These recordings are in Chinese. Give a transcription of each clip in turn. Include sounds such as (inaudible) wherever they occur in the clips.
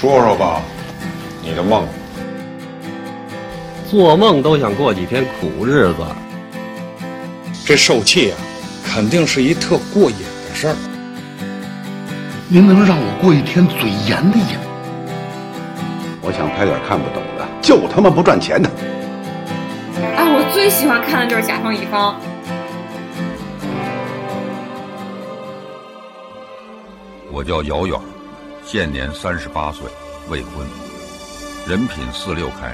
说说吧，你的梦。做梦都想过几天苦日子。这受气啊，肯定是一特过瘾的事儿。您能让我过一天嘴严的瘾？我想拍点看不懂的，就他妈不赚钱的。哎，我最喜欢看的就是甲方乙方。我叫姚远，现年三十八岁，未婚，人品四六开，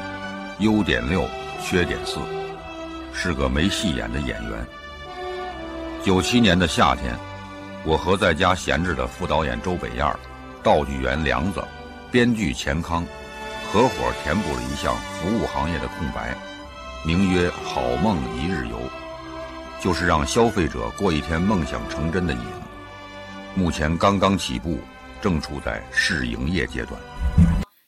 优点六，缺点四，是个没戏演的演员。九七年的夏天，我和在家闲着的副导演周北燕、道具员梁子、编剧钱康，合伙填补了一项服务行业的空白，名曰“好梦一日游”，就是让消费者过一天梦想成真的瘾。目前刚刚起步，正处在试营业阶段。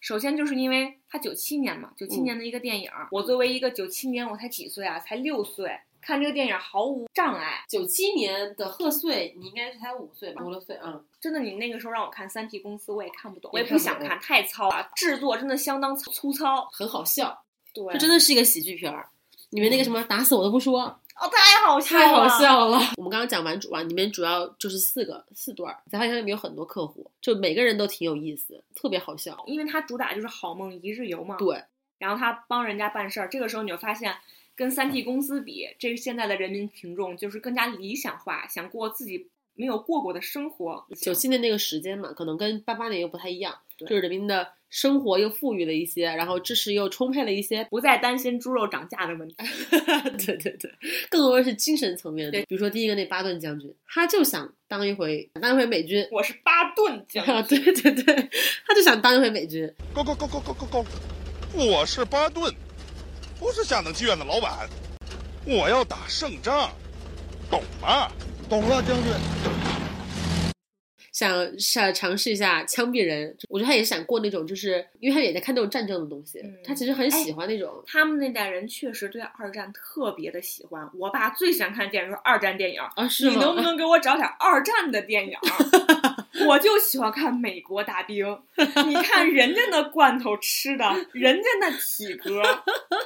首先就是因为它九七年嘛，九七年的一个电影，我作为一个九七年，我才几岁啊？才六岁，看这个电影毫无障碍。九七年的贺岁，你应该是才五岁吧？五六岁，嗯。真的，你那个时候让我看三体公司，我也看不懂，我也不想看，太糙了，制作真的相当粗糙，很好笑。对，这真的是一个喜剧片儿。里面那个什么，打死我都不说。哦，太好笑，太好笑了。(laughs) 我们刚刚讲完主啊，里面主要就是四个四段儿，才发现里面有很多客户，就每个人都挺有意思，特别好笑。因为他主打就是好梦一日游嘛。对。然后他帮人家办事儿，这个时候你就发现，跟三 T 公司比，这现在的人民群众就是更加理想化，想过自己没有过过的生活。九七年那个时间嘛，可能跟八八年又不太一样，就是人民的。生活又富裕了一些，然后知识又充沛了一些，不再担心猪肉涨价的问题。(laughs) 对对对，更多的是精神层面的。比如说第一个那巴顿将军，他就想当一回当一回美军。我是巴顿 (laughs) 将军。对对对，他就想当一回美军。Go go go go go go go！我是巴顿，不是下等剧院的老板，我要打胜仗，懂吗？懂了，将军。想想尝试一下枪毙人，我觉得他也是想过那种，就是因为他也在看那种战争的东西，他其实很喜欢那种。他们那代人确实对二战特别的喜欢。我爸最喜欢看电影是二战电影啊，是？你能不能给我找点二战的电影？(laughs) 我就喜欢看美国大兵，你看人家那罐头吃的，人家那体格，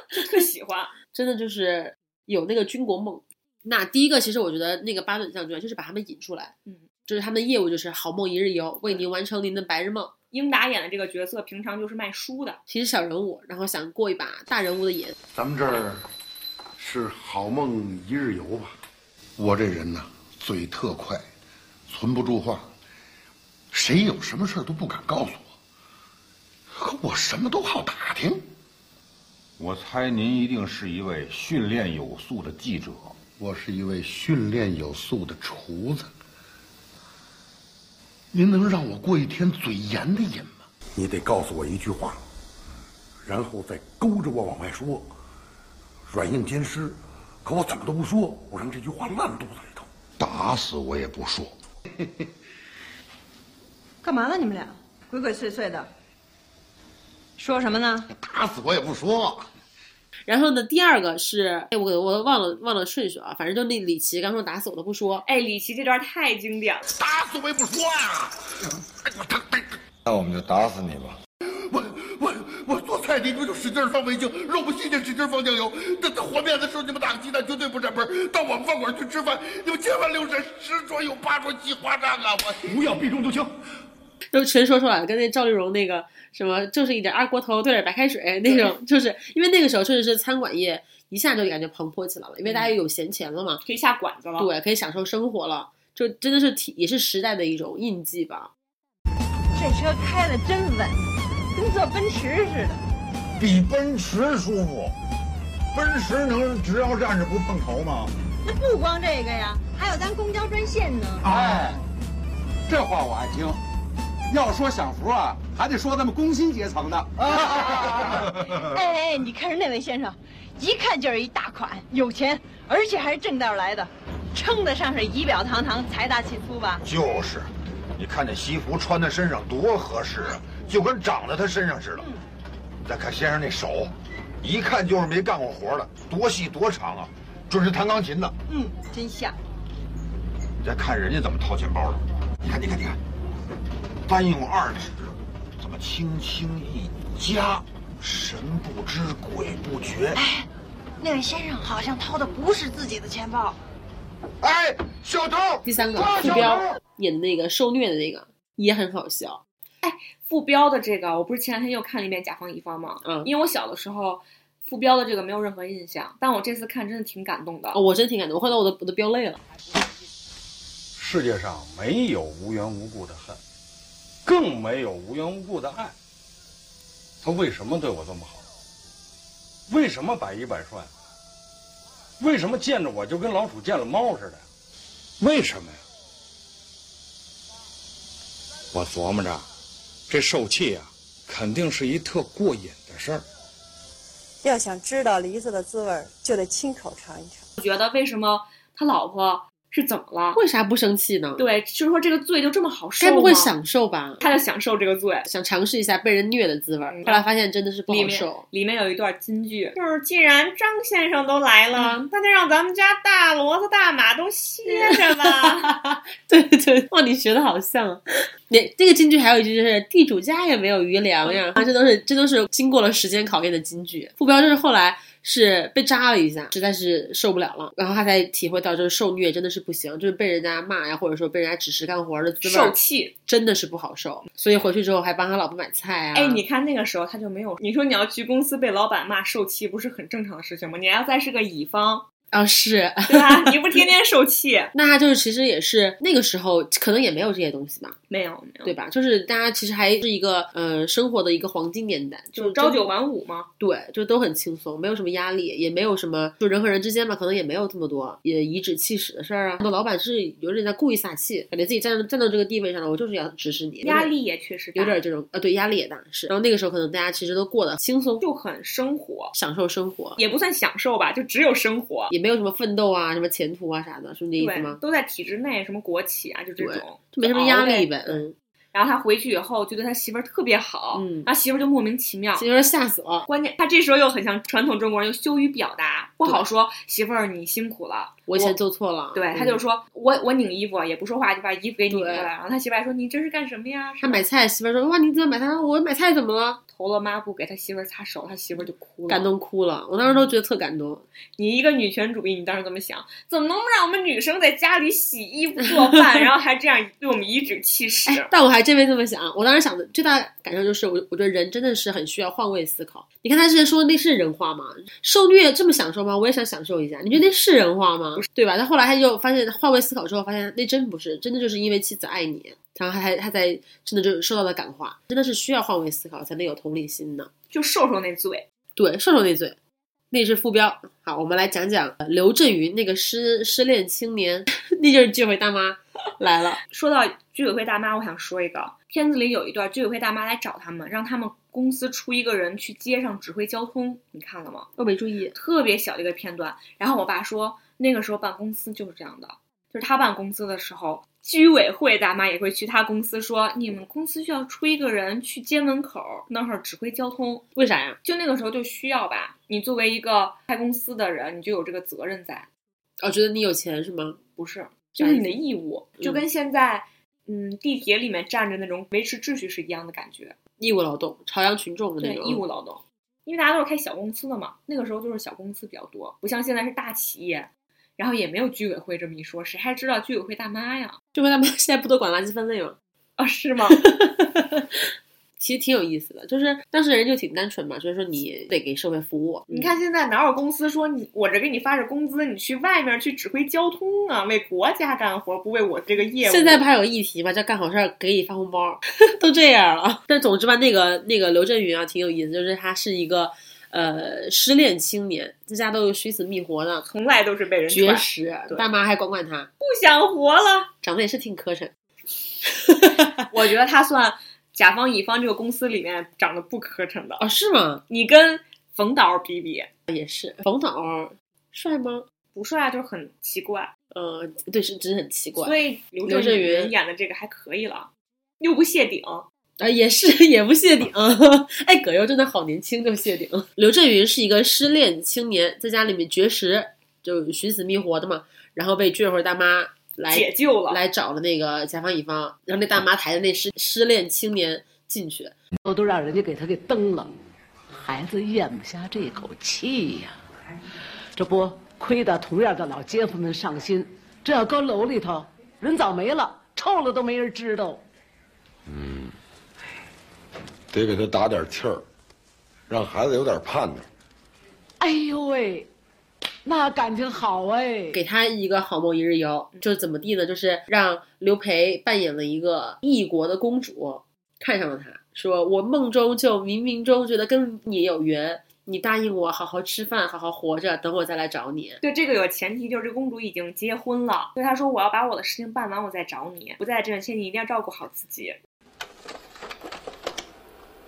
就特喜欢。(laughs) 真的就是有那个军国梦。那第一个，其实我觉得那个巴顿将军就是把他们引出来，嗯。就是他们的业务就是好梦一日游，为您完成您的白日梦。英达演的这个角色平常就是卖书的，其实小人物，然后想过一把大人物的瘾。咱们这儿是好梦一日游吧？我这人呢，嘴特快，存不住话，谁有什么事都不敢告诉我，可我什么都好打听。我猜您一定是一位训练有素的记者，我是一位训练有素的厨子。您能让我过一天嘴严的瘾吗？你得告诉我一句话，然后再勾着我往外说，软硬兼施。可我怎么都不说，我让这句话烂肚子里头，打死我也不说。(laughs) 干嘛呢？你们俩鬼鬼祟祟的，说什么呢？打死我也不说。然后呢，第二个是，哎，我我忘了忘了顺序啊，反正就那李琦刚说打死我都不说，哎，李琦这段太经典了，打死我也不说呀。那我们就打死你吧。我我我做菜你们就使劲放味精，肉不新鲜使劲放酱油。等等和面的时候你们打个鸡蛋绝对不沾盆。到我们饭馆去吃饭，你们千万留神，十桌有八桌鸡花账啊！我不要避重就轻。都全说出来了，跟那赵丽蓉那个什么，就是一点二锅头兑点白开水那种，就是因为那个时候确实是餐馆业一下就感觉蓬勃起来了，因为大家有闲钱了嘛，可以下馆子了，对，可以享受生活了，就真的是体也是时代的一种印记吧。这车开的真稳，跟坐奔驰似的，比奔驰舒服。奔驰能只要站着不碰头吗？那不光这个呀，还有咱公交专线呢。哎，这话我爱听。要说享福啊，还得说咱们工薪阶层的。(laughs) 哎哎，你看人那位先生，一看就是一大款，有钱，而且还是正道来的，称得上是仪表堂堂、财大气粗吧？就是，你看这西服穿在身上多合适啊，就跟长在他身上似的。再看先生那手，一看就是没干过活的，多细多长啊，准是弹钢琴的。嗯，真像。你再看人家怎么掏钱包的，你看，你看，你看。单用二指，怎么轻轻一夹，神不知鬼不觉。哎，那位先生好像掏的不是自己的钱包。哎，小偷！第三个副标演的那个受虐的那个也很好笑。哎副标的这个，我不是前两天又看了一遍《甲方乙方》吗？嗯因为我小的时候副标的这个没有任何印象，但我这次看真的挺感动的。我真挺感动，后来我都我都飙泪了。世界上没有无缘无故的恨，更没有无缘无故的爱。他为什么对我这么好？为什么百依百顺？为什么见着我就跟老鼠见了猫似的？为什么呀？我琢磨着，这受气啊，肯定是一特过瘾的事儿。要想知道梨子的滋味，就得亲口尝一尝。我觉得为什么他老婆是怎么了？为啥不生气呢？对，就是说这个罪就这么好受吗？该不会享受吧？他就享受这个罪。想尝试一下被人虐的滋味儿，后来发现真的是不好受。里面有一段金句，就是既然张先生都来了，那就让咱们家大骡子大马都歇着吧。(laughs) 对对，哇，你学的好像。那这个金句还有一句就是“地主家也没有余粮呀”，啊，这都是这都是经过了时间考验的金句。副标就是后来是被扎了一下，实在是受不了了，然后他才体会到，就是受虐真的是不行，就是被人家骂呀，或者说被人家指使干活的滋味，受气。真的是不好受。所以回去之后还帮他老婆买菜啊。哎，你看那个时候他就没有，你说你要去公司被老板骂受气，不是很正常的事情吗？你要再是个乙方，啊是，对吧？你不天天受气？(laughs) 那他就是其实也是那个时候可能也没有这些东西吧，没有没有，对吧？就是大家其实还是一个呃生活的一个黄金年代，就朝九晚五嘛。对，就都很轻松，没有什么压力，也没有什么就人和人之间嘛，可能也没有这么多也颐指气使的事儿啊。很多老板是有点在故意撒气，感觉自己站站到这个地位上了，我就是要指使你，压力也确实大有点这种呃，对，压力也大是。然后那个时候可能大家其实都过得轻松，就很生活，享受生活，也不算享受吧，就只有生活，也没有什么奋斗啊、什么前途啊啥的，是这意思吗？，都在体制内，什么国企啊，就这种，就没什么压力呗，嗯。然后他回去以后就对他媳妇儿特别好，嗯然后媳妇儿就莫名其妙，媳妇儿吓死了。关键他这时候又很像传统中国人，又羞于表达，不好说媳妇儿你辛苦了，我以前做错了，对，嗯他就说我我拧衣服也不说话，就把衣服给拧过来，然后他媳妇儿还说你这是干什么呀？他买菜，媳妇儿说哇你怎么买菜？我买菜怎么了？投了抹布给他媳妇儿擦手，他媳妇儿就哭了，感。动哭了，我当时都觉得特感动。你一个女权主义，你当时这么想，怎么能让我们女生在家里洗衣服做饭，(laughs) 然后还这样对我们颐指气使？哎，但我还真没这么想。我当时想的最大感受就是，我我觉得人真的是很需要换位思考。你看他之前说的那是人话吗？受虐这么享受吗？我也想享受一下。你觉得那是人话吗？对吧？他后来他就发现换位思考之后，发现那真不是，真的就是因为妻子爱你，然后他还他才真的就受到了感化，真的是需要换位思考才能有同理心的。就受受那罪，对，受受那罪，那是副标。好，我们来讲讲呃刘震云那个失失恋青年，(laughs) 那就是居委会大妈 (laughs) 来了。说到居委会大妈，我想说一个，片子里有一段居委会大妈来找他们，让他们公司出一个人去街上指挥交通，你看了吗？我没注意，特别小的一个片段。然后我爸说，那个时候办公司就是这样的，就是他办公司的时候，居委会大妈也会去他公司说，你们公司需要出一个人去街门口那儿指挥交通，为啥呀？就那个时候就需要吧。你作为一个开公司的人，你就有这个责任在，哦、觉得你有钱是吗？不是，就是你的义务，嗯就跟现在。嗯，地铁里面站着那种维持秩序是一样的感觉，义务劳动，朝阳群众的那对，种义务劳动，因为大家都是开小公司的嘛，那个时候就是小公司比较多，不像现在是大企业，然后也没有居委会这么一说，谁还知道居委会大妈呀？居委会大妈 (laughs) 现在不都管垃圾分类吗？啊，是吗？(laughs) 其实挺有意思的，就是当时人就挺单纯嘛，就是说你得给社会服务。你看现在哪有公司说你我这给你发着工资，你去外面去指挥交通啊，为国家干活，不为我这个业务？现在不还有议题吗？叫干好事儿给你发红包，(laughs) 都这样了。但总之吧，那个那个刘震云啊，挺有意思，就是他是一个呃失恋青年，在家都寻死觅活的，从来都是被人绝食，对大妈还管管他，不想活了。长得也是挺磕碜。(laughs) 我觉得他算甲方乙方这个公司里面长得不磕碜的。啊，是吗？你跟冯导比比，也是。冯导帅吗？不帅，就是很奇怪。呃，对，是真是很奇怪。所以刘刘震云云演的这个还可以了，又不谢顶。啊，也是 (laughs) 也不谢顶。哎，葛优真的好年轻就谢顶。刘震云是一个失恋青年，在家里面绝食，就寻死觅活的嘛，然后被居委会大妈来解救了来找了那个甲方乙方，让那大妈抬的那失失恋青年进去。我都让人家给他给蹬了，孩子咽不下这口气呀。这不亏得同样的老街坊们上心，这要搁楼里头，人早没了，臭了都没人知道。嗯，得给他打点气儿，让孩子有点盼头。哎呦喂，那感情好哎！给他一个好梦一日游，就是怎么地呢？就是让刘培扮演了一个异国的公主，看上了他，说我梦中就冥冥中觉得跟你有缘，你答应我好好吃饭，好好活着，等我再来找你。对，这个有前提，就是这公主已经结婚了，所以他说我要把我的事情办完，我再找你。不在这前你一定要照顾好自己。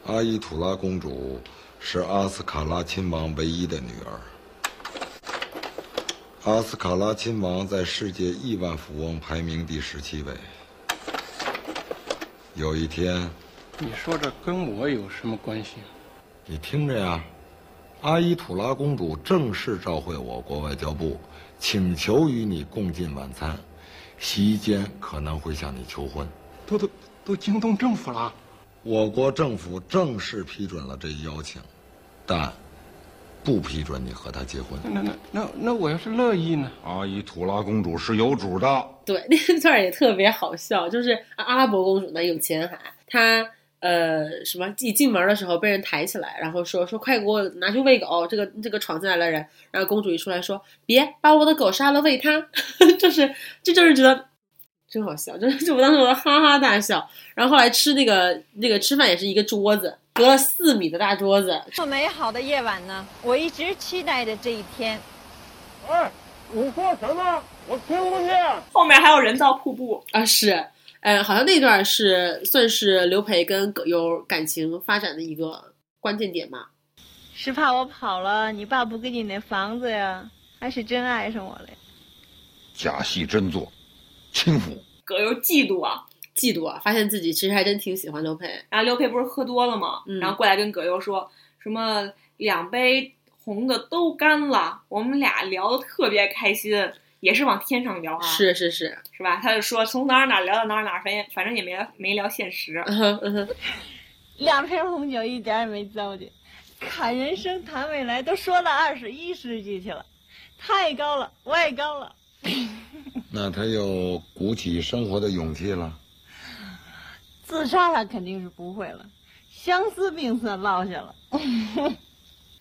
阿依土拉公主是阿斯卡拉亲王唯一的女儿。阿斯卡拉亲王在世界亿万富翁排名第十七位。有一天，你说这跟我有什么关系？你听着呀，阿依土拉公主正式召回我国外交部，请求与你共进晚餐，席间可能会向你求婚。都都都惊动政府了。我国政府正式批准了这一邀请，但不批准你和他结婚。那那那那我要是乐意呢？阿依土拉公主是有主的。对，那段也特别好笑，就是阿拉伯公主呢有钱还，她呃什么一进门的时候被人抬起来，然后说说快给我拿去喂狗，这个这个闯进来的人，然后公主一出来说别把我的狗杀了喂它，(laughs) 就是这就是觉得。真好笑，就就我当时我哈哈大笑。然后后来吃那个那个吃饭也是一个桌子，隔了四米的大桌子。这么美好的夜晚呢，我一直期待着这一天。哎，你说什么？我听不见。后面还有人造瀑布啊，是，呃，好像那段是算是刘培跟葛优感情发展的一个关键点嘛。是怕我跑了，你爸不给你那房子呀？还是真爱上我了？假戏真做。轻浮，葛优嫉妒啊，嫉妒啊！发现自己其实还真挺喜欢刘佩。然后刘佩不是喝多了吗？嗯、然后过来跟葛优说什么两杯红的都干了，我们俩聊的特别开心，也是往天上聊啊。是是是，是吧？他就说从哪儿哪儿聊到哪儿哪儿，反正反正也没没聊现实。(laughs) 两瓶红酒一点也没糟践，看人生谈未来，都说到二十一世纪去了，太高了，我也高了。(laughs) 那他又鼓起生活的勇气了。自杀他肯定是不会了，相思病算落下了。(laughs)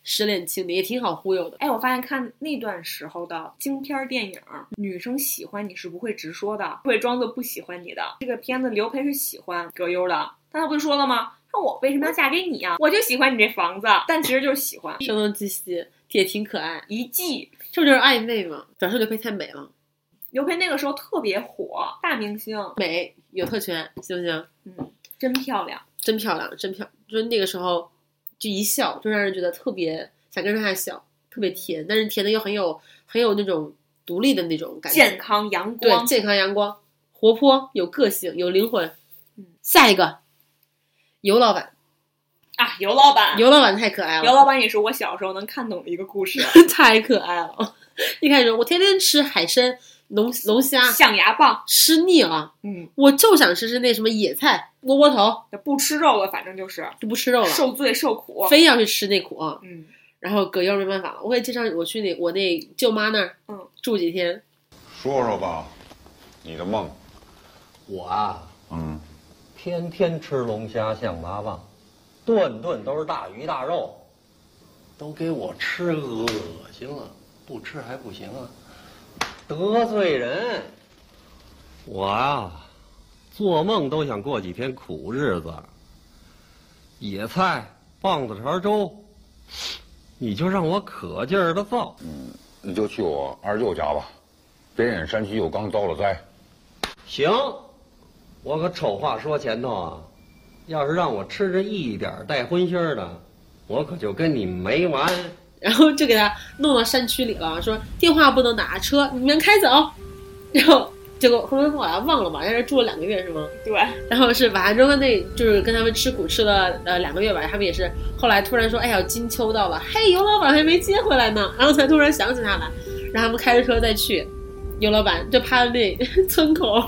失恋情敌也挺好忽悠的。哎，我发现看那段时候的京片电影，女生喜欢你是不会直说的，会装作不喜欢你的。这个片子刘培是喜欢葛优的，但他不是说了吗？那我为什么要嫁给你啊？我就喜欢你这房子，但其实就是喜欢。声东击西，也挺可爱，一季这不就是暧昧吗？主要是刘培太美了。刘培那个时候特别火，大明星，美有特权，行不行？嗯，真漂亮，真漂亮，真漂，就是那个时候，就一笑就让人觉得特别想跟着他笑，特别甜，但是甜的又很有很有那种独立的那种感觉，健康阳光，对，健康阳光，活泼有个性有灵魂。嗯，下一个，尤老板啊，尤老板，尤老板太可爱了，尤老板也是我小时候能看懂的一个故事，(laughs) 太可爱了。(laughs) 一开始我天天吃海参。龙龙虾、象牙棒吃腻了，嗯，我就想吃吃那什么野菜、窝窝头，不吃肉了，反正就是就不吃肉了，受罪受苦，非要去吃那苦，嗯。然后葛优没办法了，我给介绍我去那我那舅妈那儿，嗯，住几天。说说吧，你的梦。我啊，嗯，天天吃龙虾、象拔蚌，顿顿都是大鱼大肉，都给我吃恶心了，不吃还不行啊。得罪人，我啊，做梦都想过几天苦日子。野菜、棒子碴粥，你就让我可劲儿的造。嗯，你就去我二舅家吧，边远山区又刚遭了灾。行，我可丑话说前头啊，要是让我吃着一点带荤腥的，我可就跟你没完。然后就给他弄到山区里了，说电话不能打，车你们开走。然后结果后来我好像忘了吧，在这住了两个月是吗？对。(laughs) 然后是完之后那，就是跟他们吃苦吃了呃两个月吧，他们也是后来突然说，哎呀金秋到了，嘿尤老板还没接回来呢，然后才突然想起他来，让他们开着车再去。尤老板就趴在那 (laughs) 村口，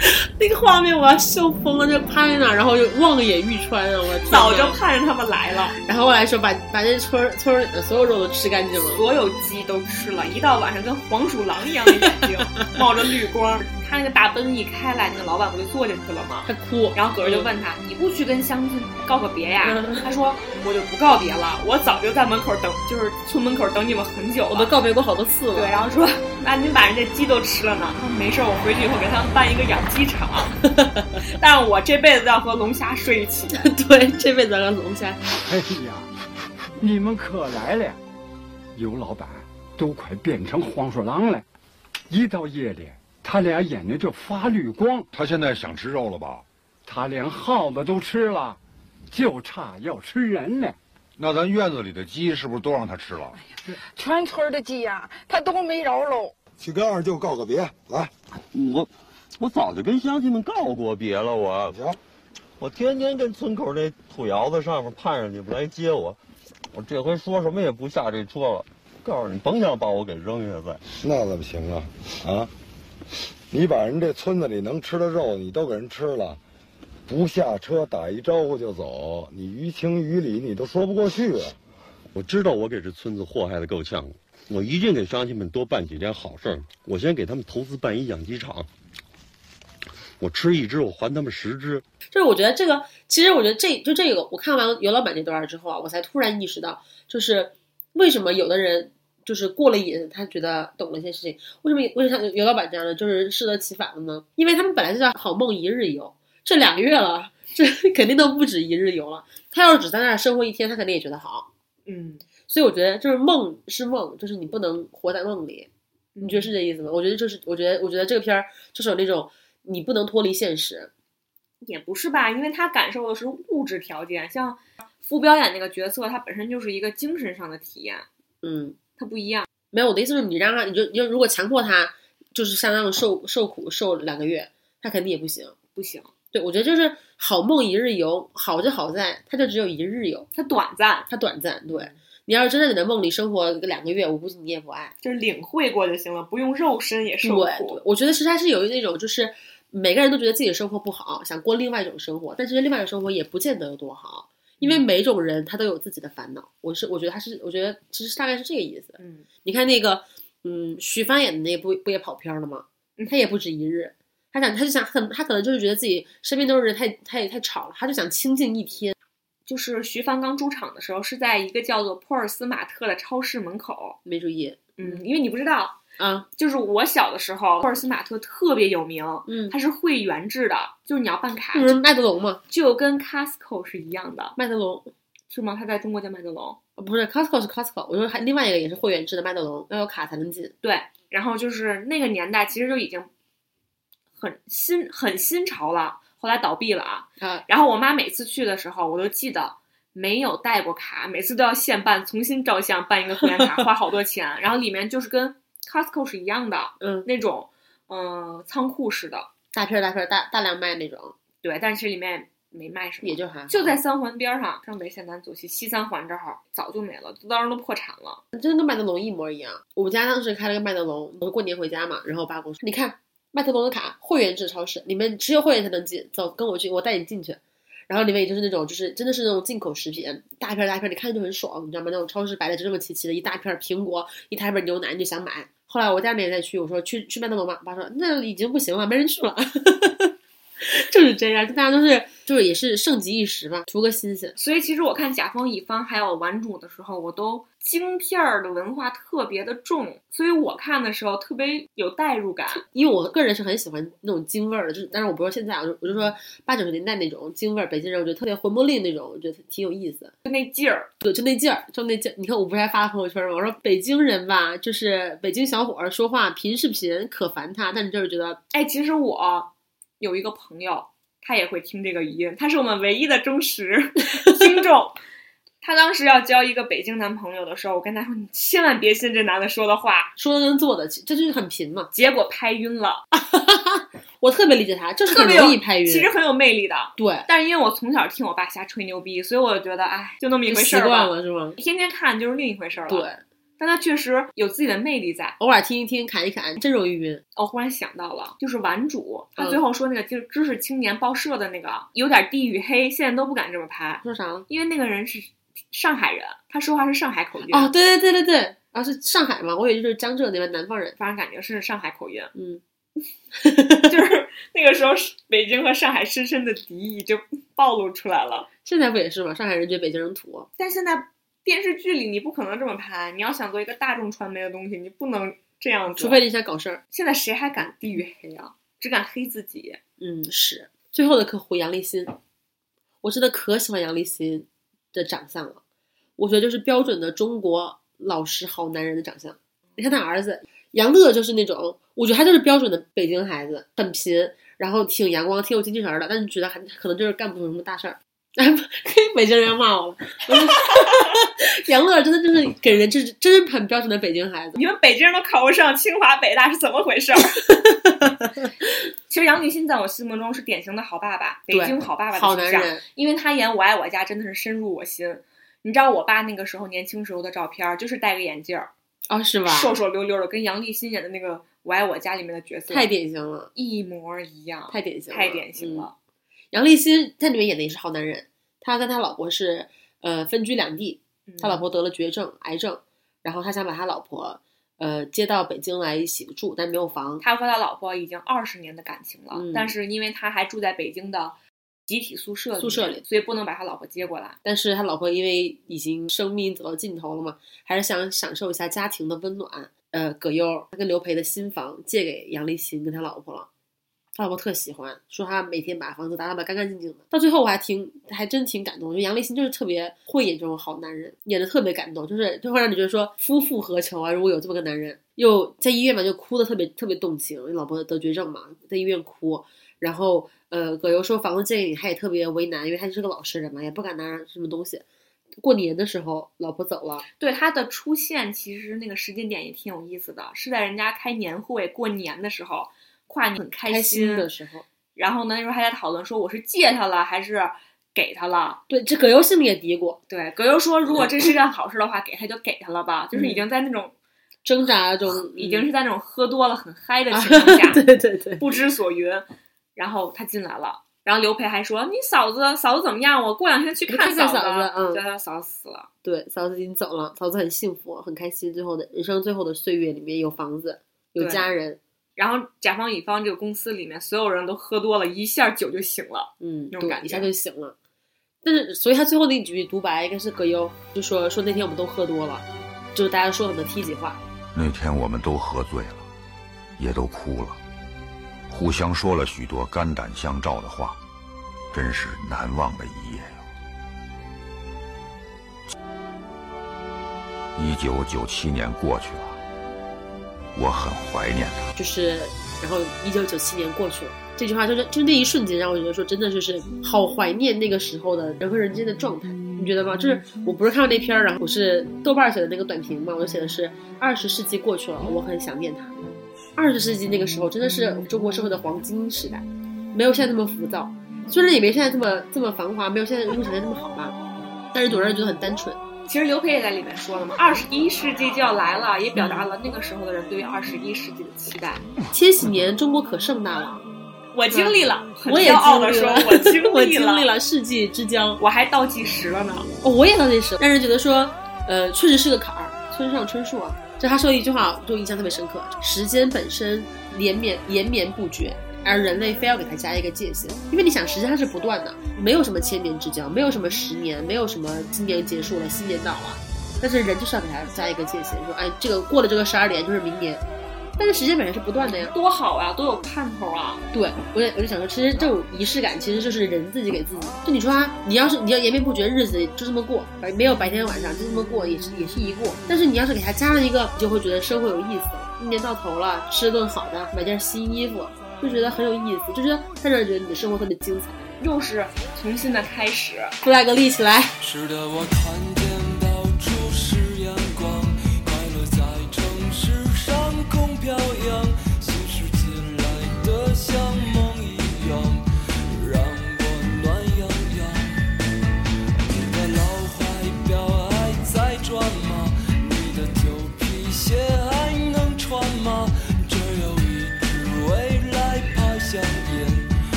(laughs) 那个画面我要笑疯了，就趴在那儿，然后就望眼欲穿啊！我 (laughs) 早就盼着他们来了，然后后来说把把这村儿村儿里的所有肉都吃干净了，所有鸡都吃了，一到晚上跟黄鼠狼一样的眼睛，(laughs) 冒着绿光。他那个大奔一开来，那个老板不就坐进去了吗？他哭，然后葛瑞就问他：“你不去跟乡亲告个别呀？”嗯他说：“我就不告别了，我早就在门口等，就是村门口等你们很久了。我都告别过好多次了。对，然后说：“那您把人家鸡都吃了呢？”他说没事，我回去以后给他们办一个养鸡场。(laughs) 但是我这辈子要和龙虾睡一起。(laughs) 对，这辈子要跟龙虾。哎呀，你们可来了！尤老板都快变成黄鼠狼了，一到夜里，他俩眼睛就发绿光。他现在想吃肉了吧？他连耗子都吃了，就差要吃人了。那咱院子里的鸡是不是都让他吃了？哎全村的鸡呀、他都没饶喽。去跟二舅告个别，来。我我早就跟乡亲们告过别了，我行我天天跟村口那土窑子上面盼着你们来接我，我这回说什么也不下这车了，告诉你甭想把我给扔下在。那怎么行啊？啊，你把人这村子里能吃的肉你都给人吃了，不下车打一招呼就走，你于情于理你都说不过去啊！我知道我给这村子祸害的够呛了，我一定给乡亲们多办几件好事儿。我先给他们投资办一养鸡场，我吃一只，我还他们十只。就是我觉得这个，其实我觉得这就这个，我看完尤老板这段之后啊，我才突然意识到，就是为什么有的人就是过了瘾，他觉得懂了一些事情，为什么为什么像尤老板这样的就是适得其反了呢？因为他们本来就叫好梦一日游，这两个月了，这 (laughs) 肯定都不止一日游了。他要是只在那儿生活一天，他肯定也觉得好。嗯，所以我觉得就是梦是梦，就是你不能活在梦里。你觉得是这意思吗？我觉得就是，我觉得，我觉得这个片儿就是有那种你不能脱离现实。也不是吧，因为他感受的是物质条件，像傅彪演那个角色，他本身就是一个精神上的体验，嗯，他不一样。没有，我的意思是你让他，你就你就如果强迫他，就是相当于受受苦受两个月，他肯定也不行。不行，对，我觉得就是好梦一日游，好就好在它就只有一日游，它短暂，它短暂。对，你要是真的你的梦里生活个两个月，我估计你也不爱，就是领会过就行了，不用肉身也受，苦对。我觉得其实在是有那种就是每个人都觉得自己的生活不好，想过另外一种生活，但其实另外一种生活也不见得有多好。因为每种人他都有自己的烦恼，我是我觉得他是，我觉得其实大概是这个意思。嗯，你看那个，嗯，徐帆演的那部不也跑偏了吗？他也不止一日，他想他就想很他可能就是觉得自己身边都是人太太太吵了，他就想清静一天。就是徐帆刚出场的时候，是在一个叫做普尔斯马特的超市门口，没注意。嗯，因为你不知道啊，就是我小的时候，霍尔斯马特特别有名，嗯，它是会员制的，就是你要办卡，就是麦德龙嘛，就跟 Costco 是一样的。麦德龙是吗？它在中国叫麦德龙，不是 Costco 是 Costco，我说还另外一个也是会员制的麦德龙，要有卡才能进。对，然后就是那个年代其实就已经很新很新潮了，后来倒闭了啊。啊，然后我妈每次去的时候，我都记得没有带过卡，每次都要现办，重新照相办一个会员卡，(laughs) 花好多钱。然后里面就是跟 Costco 是一样的，嗯，那种嗯、呃仓库式的，大片大片大大量卖那种。对，但是里面没卖什么，也就还就在三环边上，上北线南左西，西三环这儿早就没了，当时都破产了。真的跟麦德龙一模一样。我们家当时开了个麦德龙，我过年回家嘛，然后我爸跟我说：“你看麦德龙的卡，会员制超市，里面只有会员才能进，走，跟我去，我带你进去。”然后里面也就是那种，就是真的是那种进口食品，大片大片，你看着就很爽，你知道吗？那种超市摆的整整齐齐的，一大片苹果，一大片牛奶，你就想买。后来我家里面再去，我说去去麦当劳吧，我爸说那已经不行了，没人去了。(laughs) 就是这样，大家都是就是也是盛极一时嘛，图个新鲜。所以其实我看甲方乙方还有玩主的时候，我都京片儿的文化特别的重，所以我看的时候特别有代入感。因为我个人是很喜欢那种京味儿的，就是但是我不是说现在，我就我就说八九十年代那种京味儿，北京人我觉得特别魂不吝那种，我觉得挺有意思，就那劲儿，对，就那劲儿，就那劲儿。你看我不是还发了朋友圈吗？我说北京人吧，就是北京小伙儿说话贫是贫，可烦他，但是就是觉得，哎，其实我有一个朋友，他也会听这个语音，他是我们唯一的忠实 (laughs) 听众。他当时要交一个北京男朋友的时候，我跟她说：“你千万别信这男的说的话，说的跟做的，这就是很贫嘛。”结果拍晕了。我特别理解他，就是很特别容易拍晕，其实很有魅力的。对，但是因为我从小听我爸瞎吹牛逼，所以我就觉得，哎，就那么一回事儿习惯了是吗？天天看就是另一回事儿了。对，但他确实有自己的魅力在。偶尔听一听，侃一侃，真容易晕。我忽然想到了，就是顽主，他嗯最后说那个就是知识青年报社的那个，有点地域黑，现在都不敢这么拍。说啥？因为那个人是上海人，他说话是上海口音。哦，对对对对对，啊是上海嘛，我以为就是江浙那边南方人，反正感觉是上海口音。嗯，(laughs) 就是那个时候，北京和上海深深的敌意就暴露出来了。现在不也是吗？上海人觉得北京人土，但现在电视剧里你不可能这么拍，你要想做一个大众传媒的东西，你不能这样子。除非你想搞事儿。现在谁还敢地域黑啊？只敢黑自己。嗯，是最后的客户杨立新，我真的可喜欢杨立新的长相了，我觉得就是标准的中国老实好男人的长相。你看他儿子杨乐就是那种，我觉得他就是标准的北京孩子，很贫，然后挺阳光，挺有精气神儿的，但是觉得还可能就是干不出什么大事儿。(laughs) 哎，北京人要骂我了。(laughs) 杨乐真的就是给人就是真是很标准的北京孩子。你们北京人都考不上清华北大是怎么回事儿？(laughs) (laughs) 其实杨立新在我心目中是典型的好爸爸，北京好爸爸好的形象男人，因为他演《我爱我家》真的是深入我心。你知道我爸那个时候年轻时候的照片儿，就是戴个眼镜儿，哦，是吧？瘦瘦溜溜的，跟杨立新演的那个《我爱我家》里面的角色太典型了，一模一样，太典型了，太典型了。杨立新在里面演的也是好男人，他跟他老婆是呃分居两地，嗯。他老婆得了绝症，癌症，然后他想把他老婆呃接到北京来一起住，但没有房。他和他老婆已经二十年的感情了，嗯但是因为他还住在北京的集体宿舍宿舍里里，所以不能把他老婆接过来。但是他老婆因为已经生命走到尽头了嘛，还是想享受一下家庭的温暖。呃，葛优他跟刘培的新房借给杨立新跟他老婆了，他老婆特喜欢，说他每天把房子打扫的干干净净的。到最后我还挺还真挺感动，就杨立新就是特别会演这种好男人，演的特别感动，就是就会让你觉得说夫复何求啊！如果有这么个男人，又在医院嘛就哭的特别特别动情，老婆得绝症嘛，在医院哭，然后呃葛优说房子借给你，他也特别为难，因为他是个老实人嘛，也不敢拿什么东西。过年的时候，老婆走了，对他的出现，其实那个时间点也挺有意思的，是在人家开年会过年的时候，跨年很开开心心的时候，然后呢，那时候还在讨论说我是借他了还是给他了。对，这葛优心里也嘀咕，对，葛优说如果这是件好事的话，(laughs) 给他就给他了吧，就是已经在那种挣扎中，已经是在那种喝多了很嗨的情况下，对对对，不知所云。然后他进来了，然后刘培还说：“你嫂子嫂子怎么样？我过两天去看看子。看嫂子嗯叫他嫂子死了。对，嫂子已经走了，嫂子很幸福，很开心。最后的人生最后的岁月里面有房子，有家人，然后甲方乙方这个公司里面所有人都喝多了，一下酒就醒了，嗯，那种感对，一下。就醒了。但是，所以他最后那几句独白应该是葛优就说说那天我们都喝多了，就是大家说很多梯级话。那天我们都喝醉了，也都哭了，互相说了许多肝胆相照的话，真是难忘的一夜呀。一九九七年过去了，我很怀念他。就是，然后一九九七年过去了，这句话就是就那一瞬间让我觉得说，真的就是好怀念那个时候的人和人之间的状态，你觉得吗？就是我不是看到那篇儿，然后我是豆瓣写的那个短评嘛，我就写的是二十世纪过去了，我很想念他。二十世纪那个时候真的是中国社会的黄金时代，没有现在那么浮躁，虽然也没现在这么这么繁华，没有现在入场率那么好吧，但是总让人觉得很单纯。其实刘培也在里面说了嘛，二十一世纪就要来了，也表达了那个时候的人对于二十一世纪的期待。千禧年中国可盛大了，(laughs) 我经历了，很我也骄傲的说经历了，我经我历了，(laughs) 经历了世纪之交，我还倒计时了呢。哦，我也倒计时，但是觉得说，呃，确实是个坎儿，村上春树啊，这他说的一句话，就印象特别深刻：时间本身连绵延绵不绝，而人类非要给它加一个界限，因为你想，时间它是不断的，没有什么千年之交，没有什么十年，没有什么今年结束了，新年到了，但是人就是要给它加一个界限，说，哎，这个过了这个十二点就是明年。但是时间本身是不断的呀，多好啊，多有盼头啊！对，我也我就想说，其实这种仪式感其实就是人自己给自己。就你说啊，你要是你要延绵不绝，日子就这么过，白没有白天晚上就这么过，也是也是一过。但是你要是给它加了一个，你就会觉得生活有意思了。一年到头了，吃顿好的，买件新衣服，就觉得很有意思，就是会让人觉得你的生活特别精彩。又是从新的开始。flag 立起来。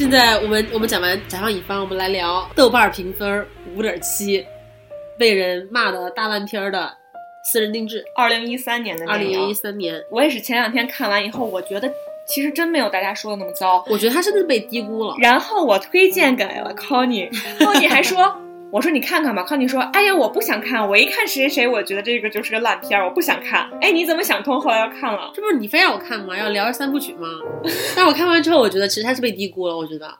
现在我们我们讲完甲方乙方，我们来聊豆瓣评分五点七，被人骂的大烂片的私人定制。二零一三年的二零一三年，我也是前两天看完以后，我觉得其实真没有大家说的那么糟。我觉得他真的被低估了。然后我推荐给了 Conny，Conny 还说。我说你看看吧，康妮说：“哎呀，我不想看，我一看谁谁谁，我觉得这个就是个烂片儿，我不想看。”哎，你怎么想通？后来要看了，这不是你非让我看吗？要聊三部曲吗？但我看完之后，我觉得其实他是被低估了。我觉得，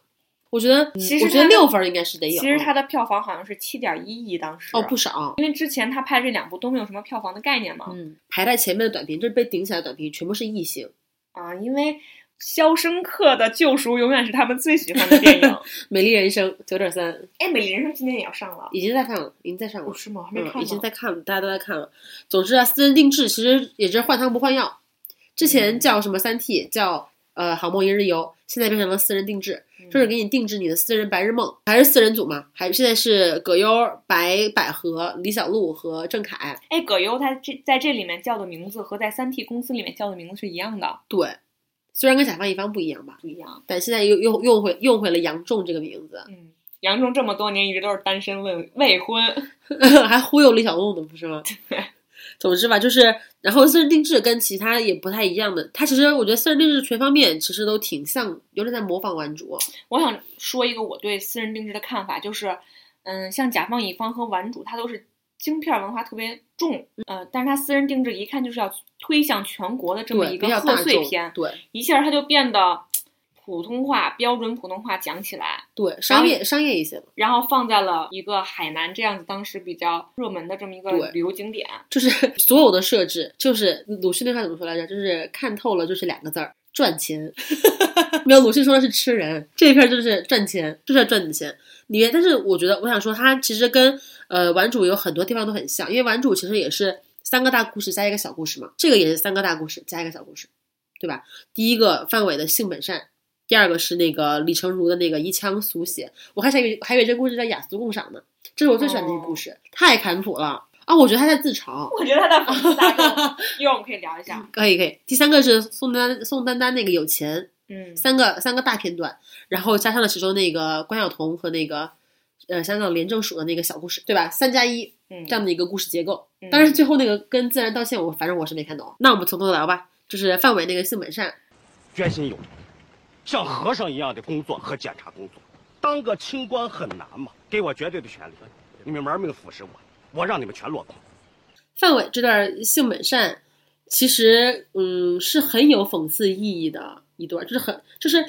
我觉得，其实我觉得六分应该是得有。其实它的票房好像是七点一亿，当时哦不少，因为之前他拍这两部都没有什么票房的概念嘛。嗯，排在前面的短片，就是被顶起来的短片，全部是异性啊，因为。《肖申克的救赎》永远是他们最喜欢的电影，(laughs)《美丽人生》九点三。哎，《美丽人生》今天也要上了，已经在看了，已经在上了。哦、是吗？还没看、嗯。已经在看了，大家都在看了。总之啊，私人定制其实也是换汤不换药。之前叫什么三 T，叫呃《好梦一日游》，现在变成了私人定制，嗯、就是给你定制你的私人白日梦，还是四人组嘛？还现在是葛优、白百合、李小璐和郑恺。哎，葛优他这在这里面叫的名字和在三 T 公司里面叫的名字是一样的。对。虽然跟甲方乙方不一样吧，不一样，但现在又又用回用回了杨仲这个名字。嗯，杨仲这么多年一直都是单身未未婚，(laughs) 还忽悠李小璐呢，不是吗？(laughs) 总之吧，就是然后私人定制跟其他也不太一样的，它其实我觉得私人定制全方面其实都挺像，有点在模仿玩主。我想说一个我对私人定制的看法，就是，嗯，像甲方乙方和玩主，它都是。京片文化特别重，呃，但是它私人定制一看就是要推向全国的这么一个贺岁片，对，一下它就变得普通话标准普通话讲起来，对，商业商业一些，然后放在了一个海南这样子当时比较热门的这么一个旅游景点，就是 (laughs) 所有的设置，就是鲁迅那话怎么说来着？就是看透了，就是两个字儿。赚钱，(laughs) 没有鲁迅说的是吃人，这一片就是赚钱，就是要赚你的钱。里面，但是我觉得，我想说，它其实跟呃玩主有很多地方都很像，因为玩主其实也是三个大故事加一个小故事嘛，这个也是三个大故事加一个小故事，对吧？第一个范伟的性本善，第二个是那个李成儒的那个一腔俗血，我还以为还以为这故事叫雅俗共赏呢，这是我最喜欢的一个故事，哦、太坎普了。啊，我觉得他在自嘲。我觉得他在讽刺大众。(laughs) 一会儿我们可以聊一下。可以可以。第三个是宋丹宋丹丹那个有钱，嗯，三个三个大片段，然后加上了其中那个关晓彤和那个呃香港廉政署的那个小故事，对吧？三加一嗯这样的一个故事结构。当然最后那个跟自然道歉，我反正我是没看懂。那我们从头聊吧，就是范伟那个性本善，捐心有力，像和尚一样的工作和检查工作，当个清官很难嘛？给我绝对的权利，你们玩命腐蚀我。我让你们全落空。范伟这段性本善，其实嗯是很有讽刺意义的一段，就是很就是，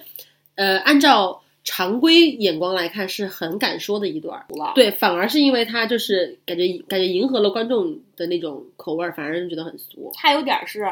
呃，按照常规眼光来看是很敢说的一段。对，反而是因为他就是感觉感觉迎合了观众的那种口味，反而觉得很俗。他有点是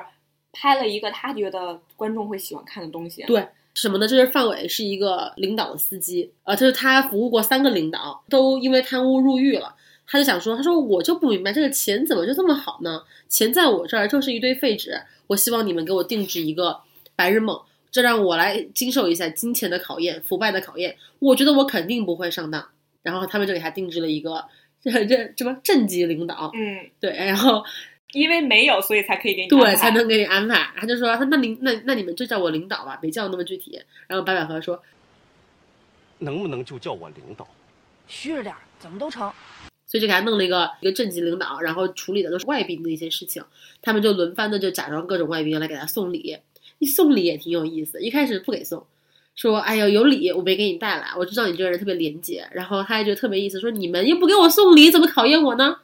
拍了一个他觉得观众会喜欢看的东西。对。什么呢？就是范伟是一个领导的司机，呃，就是他服务过三个领导，都因为贪污入狱了。他就想说，他说我就不明白这个钱怎么就这么好呢？钱在我这儿就是一堆废纸，我希望你们给我定制一个白日梦，这让我来经受一下金钱的考验、腐败的考验。我觉得我肯定不会上当。然后他们就给他定制了一个这这什么正级领导，嗯，对，然后因为没有，所以才可以给你对才能给你安排。他就说，他那领那那你们就叫我领导吧，别叫那么具体。然后白百合说，能不能就叫我领导？虚着点，怎么都成。所以就给他弄了一个一个正级领导，然后处理的都是外宾的一些事情，他们就轮番的就假装各种外宾来给他送礼。一送礼也挺有意思，一开始不给送，说哎呦有礼我没给你带来，我知道你这个人特别廉洁，然后他还觉得特别意思，说你们又不给我送礼，怎么考验我呢？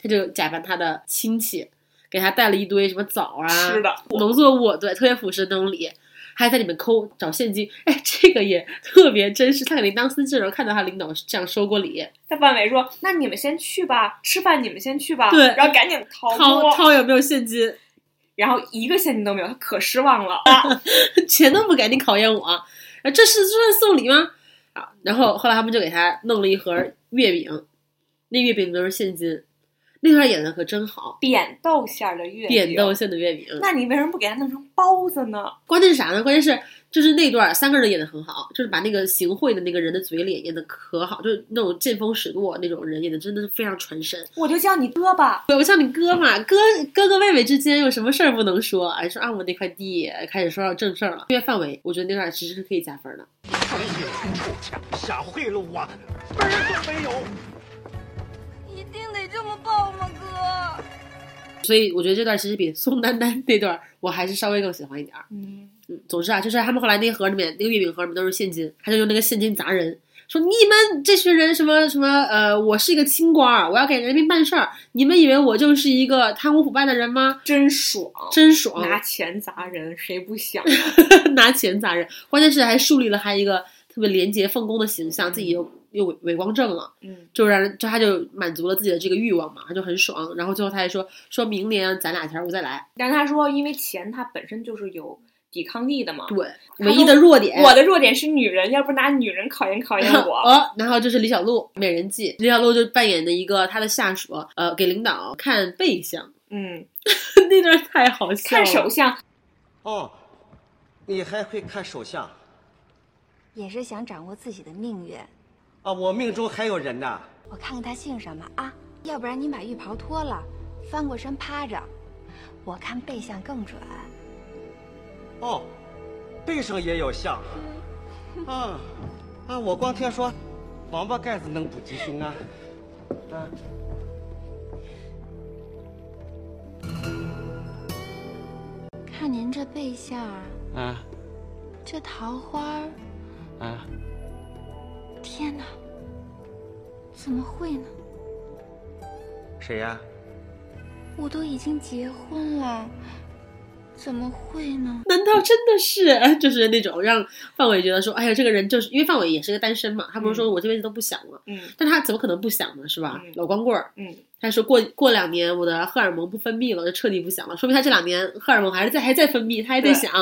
他就假扮他的亲戚，给他带了一堆什么枣啊、吃的农作物，对，特别朴实的那种礼。还在里面抠找现金，哎，这个也 (laughs) 特别真实。他肯定当司机的时候看到他领导这样收过礼。他范伟说：“那你们先去吧，吃饭你们先去吧。”对，然后赶紧掏掏掏有没有现金，然后一个现金都没有，他可失望了，(laughs) 钱都不给你考验我，这是这算送礼吗？啊，然后后来他们就给他弄了一盒月饼，那月饼都是现金。那段演的可真好，扁豆馅儿的月饼，扁豆馅的月饼。那你为什么不给他弄成包子呢？关键是啥呢？关键是就是那段三个人演的很好，就是把那个行贿的那个人的嘴脸演的可好，就是那种见风使舵那种人演的真的是非常传神。我就叫你哥吧，对，我叫你哥嘛，哥哥哥妹妹之间有什么事儿不能说？哎，说啊我那块地，开始说到正事儿了。因为范围，我觉得那段其实是可以加分的。装一口臭枪，想贿赂我，门儿都没有。一定得这么报吗，哥？所以我觉得这段其实比宋丹丹那段我还是稍微更喜欢一点儿。嗯嗯，总之啊，就是他们后来那盒里面，那个月饼盒里面都是现金，他就用那个现金砸人，说你们这群人什么什么呃，我是一个清官儿，我要给人民办事儿，你们以为我就是一个贪污腐败的人吗？真爽，真爽，拿钱砸人，谁不想啊？(laughs) 拿钱砸人，关键是还树立了他一个特别廉洁奉公的形象，自己又又伪伪光正了，嗯，就让人就他就满足了自己的这个欲望嘛，他就很爽。然后最后他还说，说明年攒俩钱儿我再来。但是他说，因为钱它本身就是有抵抗力的嘛，对，唯一的弱点，我的弱点是女人，要不拿女人考验考验我。(laughs) 哦，然后就是李小璐，美人计，李小璐就扮演的一个她的下属，呃，给领导看背相，嗯，(laughs) 那段太好笑了。看手相，哦，你还会看手相也是想掌握自己的命运。啊？我命中还有人呢。我看看他姓什么啊？要不然你把浴袍脱了，翻过身趴着，我看背相更准。哦，背上也有相。啊啊！我光听说王八盖子能补吉凶啊。啊。看您这背相儿，啊这桃花儿，啊！天哪，怎么会呢？谁呀？我都已经结婚了，怎么会呢？难道真的是就是那种让范伟觉得说，哎呀，这个人就是因为范伟也是个单身嘛，他不是说我这辈子都不想了，嗯，但他怎么可能不想呢？是吧？老光棍儿，嗯，他说过过两年我的荷尔蒙不分泌了，我就彻底不想了，说明他这两年荷尔蒙还是在还在分泌，他还在想，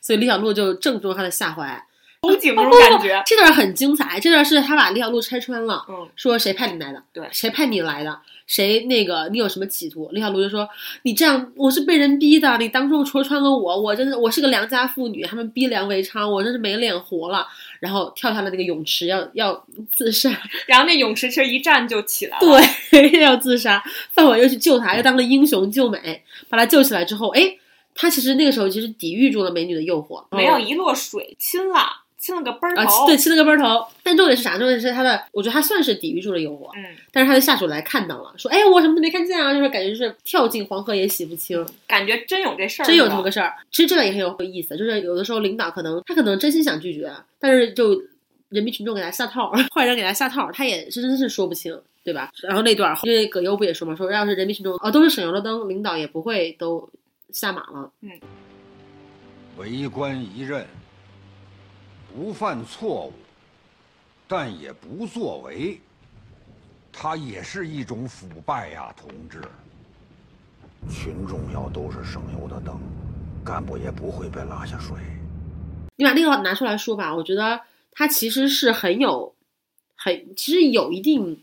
所以李小璐就正中他的下怀。憧憬那种感觉。(laughs) 这段很精彩，这段是他把李小璐拆穿了，嗯，说谁派你来的？对，谁派你来的？谁那个你有什么企图？李小璐就说你这样我是被人逼的，你当众戳穿了我，我真的我是个良家妇女，他们逼良为娼，我真是没脸活了。然后跳下了那个泳池，要要自杀，(laughs) 然后那泳池其实一站就起来了。对，(laughs) 要自杀。范伟又去救他，又当了英雄救美，把他救起来之后，哎，他其实那个时候其实抵御住了美女的诱惑，没有一落水，亲了，亲了个奔儿啊，头。对，亲了个奔儿头。但重点是啥？重点是他的，我觉得他算是抵御住了诱惑。嗯，但是他的下属来看到了，说：“哎，我什么都没看见啊！”就是感觉就是跳进黄河也洗不清，感觉真有这事儿，真有这么个事儿。其实这个也很有意思，就是有的时候领导可能他可能真心想拒绝，但是就人民群众给他下套，坏人给他下套，他也是真是说不清，对吧？然后那段，因为葛优不也说嘛，说要是人民群众哦都是省油的灯，领导也不会都下马了。嗯，为官一任，不犯错误，但也不作为，它也是一种腐败呀，同志。群众要都是省油的灯，干部也不会被拉下水。你把那个拿出来说吧，我觉得他其实是很有，很其实有一定，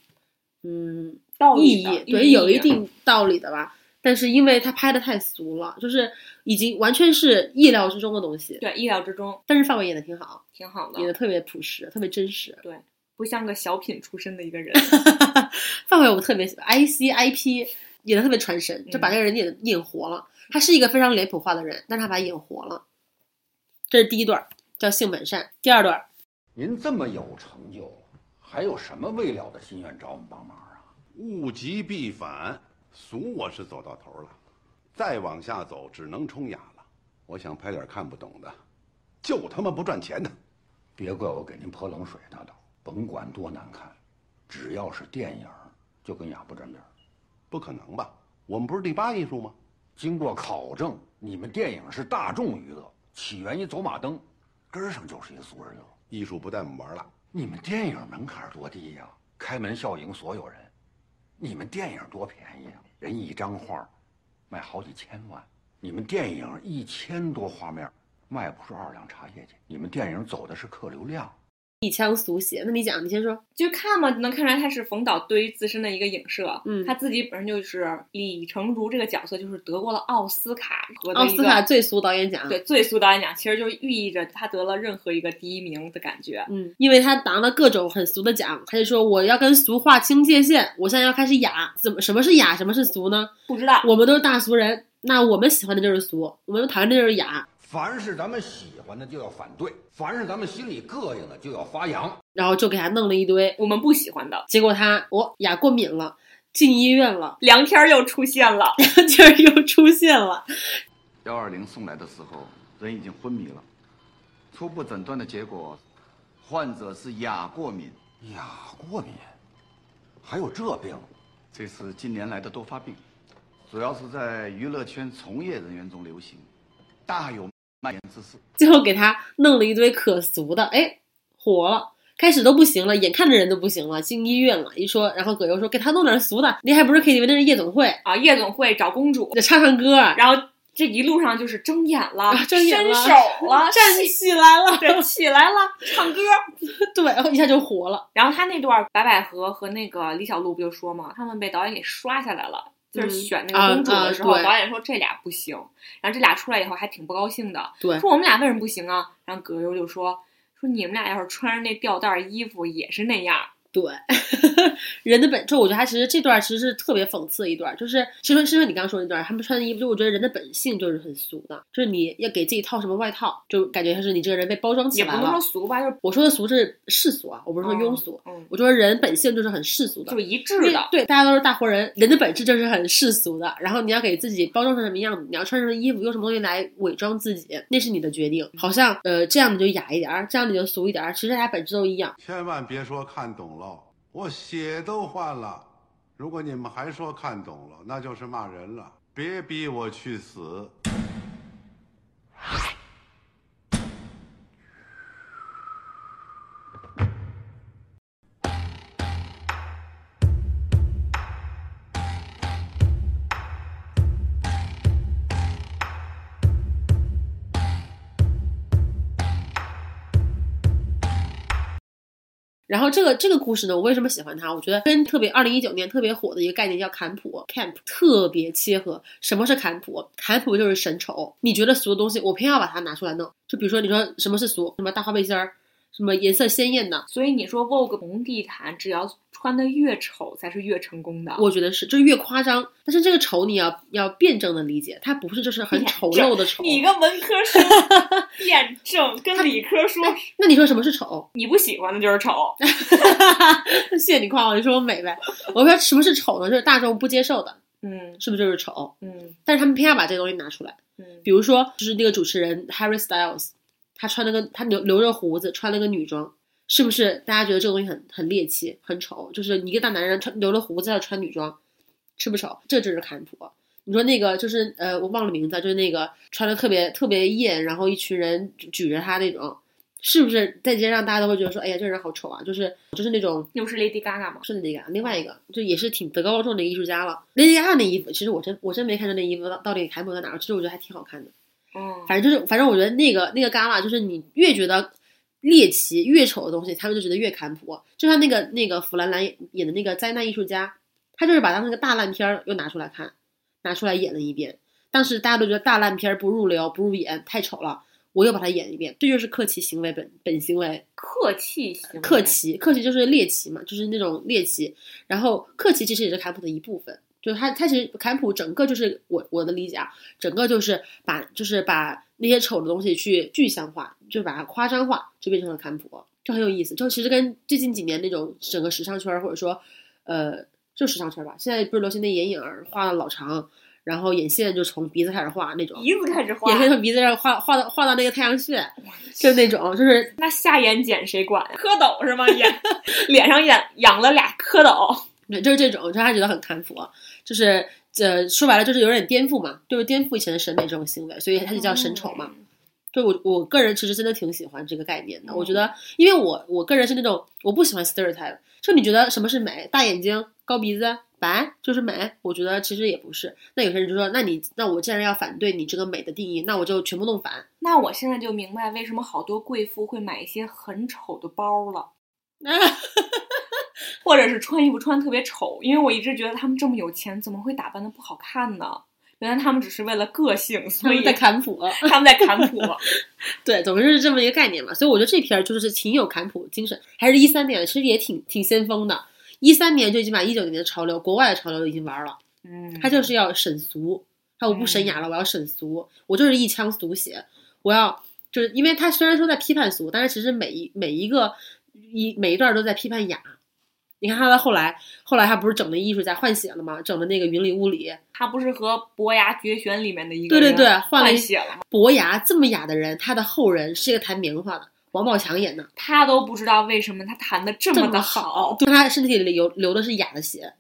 嗯，道理意义，对，有一定道理的吧。但是因为他拍的太俗了，就是已经完全是意料之中的东西。对，意料之中。但是范伟演的挺好，挺好的，演的特别朴实，特别真实。对，不像个小品出身的一个人。(laughs) 范伟我特别喜欢，IC IP 演的特别传神，就把那个人演演活了。他是一个非常脸谱化的人，但是他把他演活了。这是第一段，叫性本善。第二段，您这么有成就，还有什么未了的心愿找我们帮忙啊？物极必反，俗我是走到头了，再往下走只能冲雅了。我想拍点看不懂的，就他妈不赚钱的。别怪我给您泼冷水，大导，甭管多难看，只要是电影，就跟雅不沾边。不可能吧？我们不是第八艺术吗？经过考证，你们电影是大众娱乐，起源于走马灯，根儿上就是一个俗人乐。艺术不带我们玩了。你们电影门槛多低呀、开门笑迎所有人。你们电影多便宜啊！人一张画，卖好几千万。你们电影一千多画面，卖不出二两茶叶去。你们电影走的是客流量。一腔俗血。那你讲，你先说。就看嘛，能看出来他是冯导对于自身的一个影射。嗯，他自己本身就是李成儒这个角色，就是得过了奥斯卡和奥斯卡最俗导演奖。对，最俗导演奖，其实就寓意着他得了任何一个第一名的感觉。嗯，因为他拿了各种很俗的奖，他就说我要跟俗划清界限，我现在要开始雅。怎么什么是雅，什么是俗呢？不知道。我们都是大俗人，那我们喜欢的就是俗，我们讨厌的就是雅。凡是咱们喜欢的就要反对，凡是咱们心里膈应的就要发扬。然后就给他弄了一堆我们不喜欢的，结果他我牙过敏了，进医院了，梁天又出现了，(laughs) 梁天又出现了。幺二零送来的时候，人已经昏迷了。初步诊断的结果，患者是亚过敏。亚过敏，还有这病？这是近年来的多发病，主要是在娱乐圈从业人员中流行，大有蔓延之势。最后给他弄了一堆可俗的，哎，火了。开始都不行了，眼看着人都不行了，进医院了。一说，然后葛优说给他弄点俗的，那还不是 KTV，那是夜总会啊，夜总会找公主，得唱唱歌。然后这一路上就是睁眼了，啊、睁眼了，伸手了，(laughs) 站起来了，对，起来了，唱歌，(laughs) 对，然后一下就火了。然后他那段白百合和那个李小璐不就说嘛，他们被导演给刷下来了。就是选那个公主的时候，嗯啊啊、导演说这俩不行，然后这俩出来以后还挺不高兴的，对，说我们俩为什么不行啊？然后葛优就说说你们俩要是穿着那吊带衣服也是那样。对，(laughs) 人的本就我觉得他其实这段其实是特别讽刺的一段，就是其实是因为你刚刚说那段，他们穿的衣服，就我觉得人的本性就是很俗的，就是你要给自己套什么外套，就感觉像是你这个人被包装起来了。也不能说俗吧，就是我说的俗是世俗啊，我不是说庸俗。嗯，我说人本性就是很世俗的，就一致的。对，大家都是大活人，人的本质就是很世俗的。然后你要给自己包装成什么样子，你要穿什么衣服，用什么东西来伪装自己，那是你的决定。好像呃这样你就雅一点，这样你就俗一点，其实大家本质都一样。千万别说看懂了。我血都换了，如果你们还说看懂了，那就是骂人了。别逼我去死！然后这个这个故事呢，我为什么喜欢它？我觉得跟特别二零一九年特别火的一个概念叫坎普 （camp） 特别切合。什么是坎普？坎普就是神丑。你觉得俗的东西，我偏要把它拿出来弄。就比如说，你说什么是俗？什么大花背心儿，什么颜色鲜艳的。所以你说 Vogue 红地毯，只要穿的越丑，才是越成功的。我觉得是，就是越夸张。但是这个丑你要要辩证的理解，它不是就是很丑陋的丑。(laughs) 你个文科生，(laughs) 辩证跟理科说。那你说什么是丑？你不喜欢的就是丑。(laughs) 谢谢你夸我，你说我美呗。我说什么是丑呢？就是大众不接受的，嗯，是不是就是丑？嗯，但是他们偏要把这个东西拿出来，嗯，比如说就是那个主持人 Harry Styles，他穿了个他留留着胡子，穿了个女装，是不是大家觉得这个东西很很猎奇、很丑？就是你一个大男人穿留了胡子要穿女装，丑不丑？这就是坎普。你说那个就是呃，我忘了名字，就是那个穿的特别特别艳，然后一群人举着他那种。是不是在街上大家都会觉得说，哎呀，这人好丑啊？就是就是那种，又是 Lady Gaga 吗？是 Lady Gaga，另外一个就也是挺德高望重的艺术家了。Lady Gaga 那衣服，其实我真我真没看出那衣服到到底坎普在哪儿，其实我觉得还挺好看的。嗯，反正就是反正我觉得那个那个 Gala 就是你越觉得猎奇越丑的东西，他们就觉得越坎普。就像那个那个弗兰兰演的那个灾难艺术家，他就是把他那个大烂片儿又拿出来看，拿出来演了一遍。当时大家都觉得大烂片儿不入流不入眼，太丑了。我又把它演一遍，这就是克奇行为本本行为。克奇行为，克奇，克奇就是猎奇嘛，就是那种猎奇。然后克奇其实也是坎普的一部分，就是他他其实坎普整个就是我我的理解啊，整个就是把就是把那些丑的东西去具象化，就把它夸张化，就变成了坎普，就很有意思。就其实跟最近几年那种整个时尚圈或者说呃就时尚圈吧，现在不是流行那眼影画的老长。然后眼线就从鼻子开始画那种，鼻子开始画，眼线从鼻子上画画到画到那个太阳穴，就那种，就是那下眼睑谁管？蝌蚪是吗？眼 (laughs) 脸上眼养了俩蝌蚪，对，就是这种，就他觉得很坎普，就是呃说白了就是有点颠覆嘛，就是颠覆以前的审美这种行为，所以他就叫神丑嘛。就我我个人其实真的挺喜欢这个概念的，我觉得，因为我我个人是那种我不喜欢 stereotype，就你觉得什么是美？大眼睛、高鼻子。白就是美，我觉得其实也不是。那有些人就说，那你那我既然要反对你这个美的定义，那我就全部弄反。那我现在就明白为什么好多贵妇会买一些很丑的包了，(laughs) 或者是穿衣服穿特别丑，因为我一直觉得他们这么有钱，怎么会打扮的不好看呢？原来他们只是为了个性，所以在坎普，(laughs) 他们在坎普。(laughs) 对，总之是这么一个概念嘛。所以我觉得这篇就是挺有坎普精神，还是一三年，其实也挺挺先锋的。一三年就已经把一九年的潮流、国外的潮流已经玩了，嗯，他就是要审俗，他我不审雅了，我要审俗，我就是一腔俗血，我要就是因为他虽然说在批判俗，但是其实每一每一个一每一段都在批判雅。你看他的后来，后来他不是整的艺术家换血了吗？整的那个云里雾里，他不是和《伯牙绝弦》里面的一个对对对，人换了血了吗？伯牙这么雅的人，他的后人是一个弹棉花的，王宝强演的，他都不知道为什么他弹的这这么的好，对他身体里流流的是雅的血，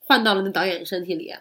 换到了那导演身体里，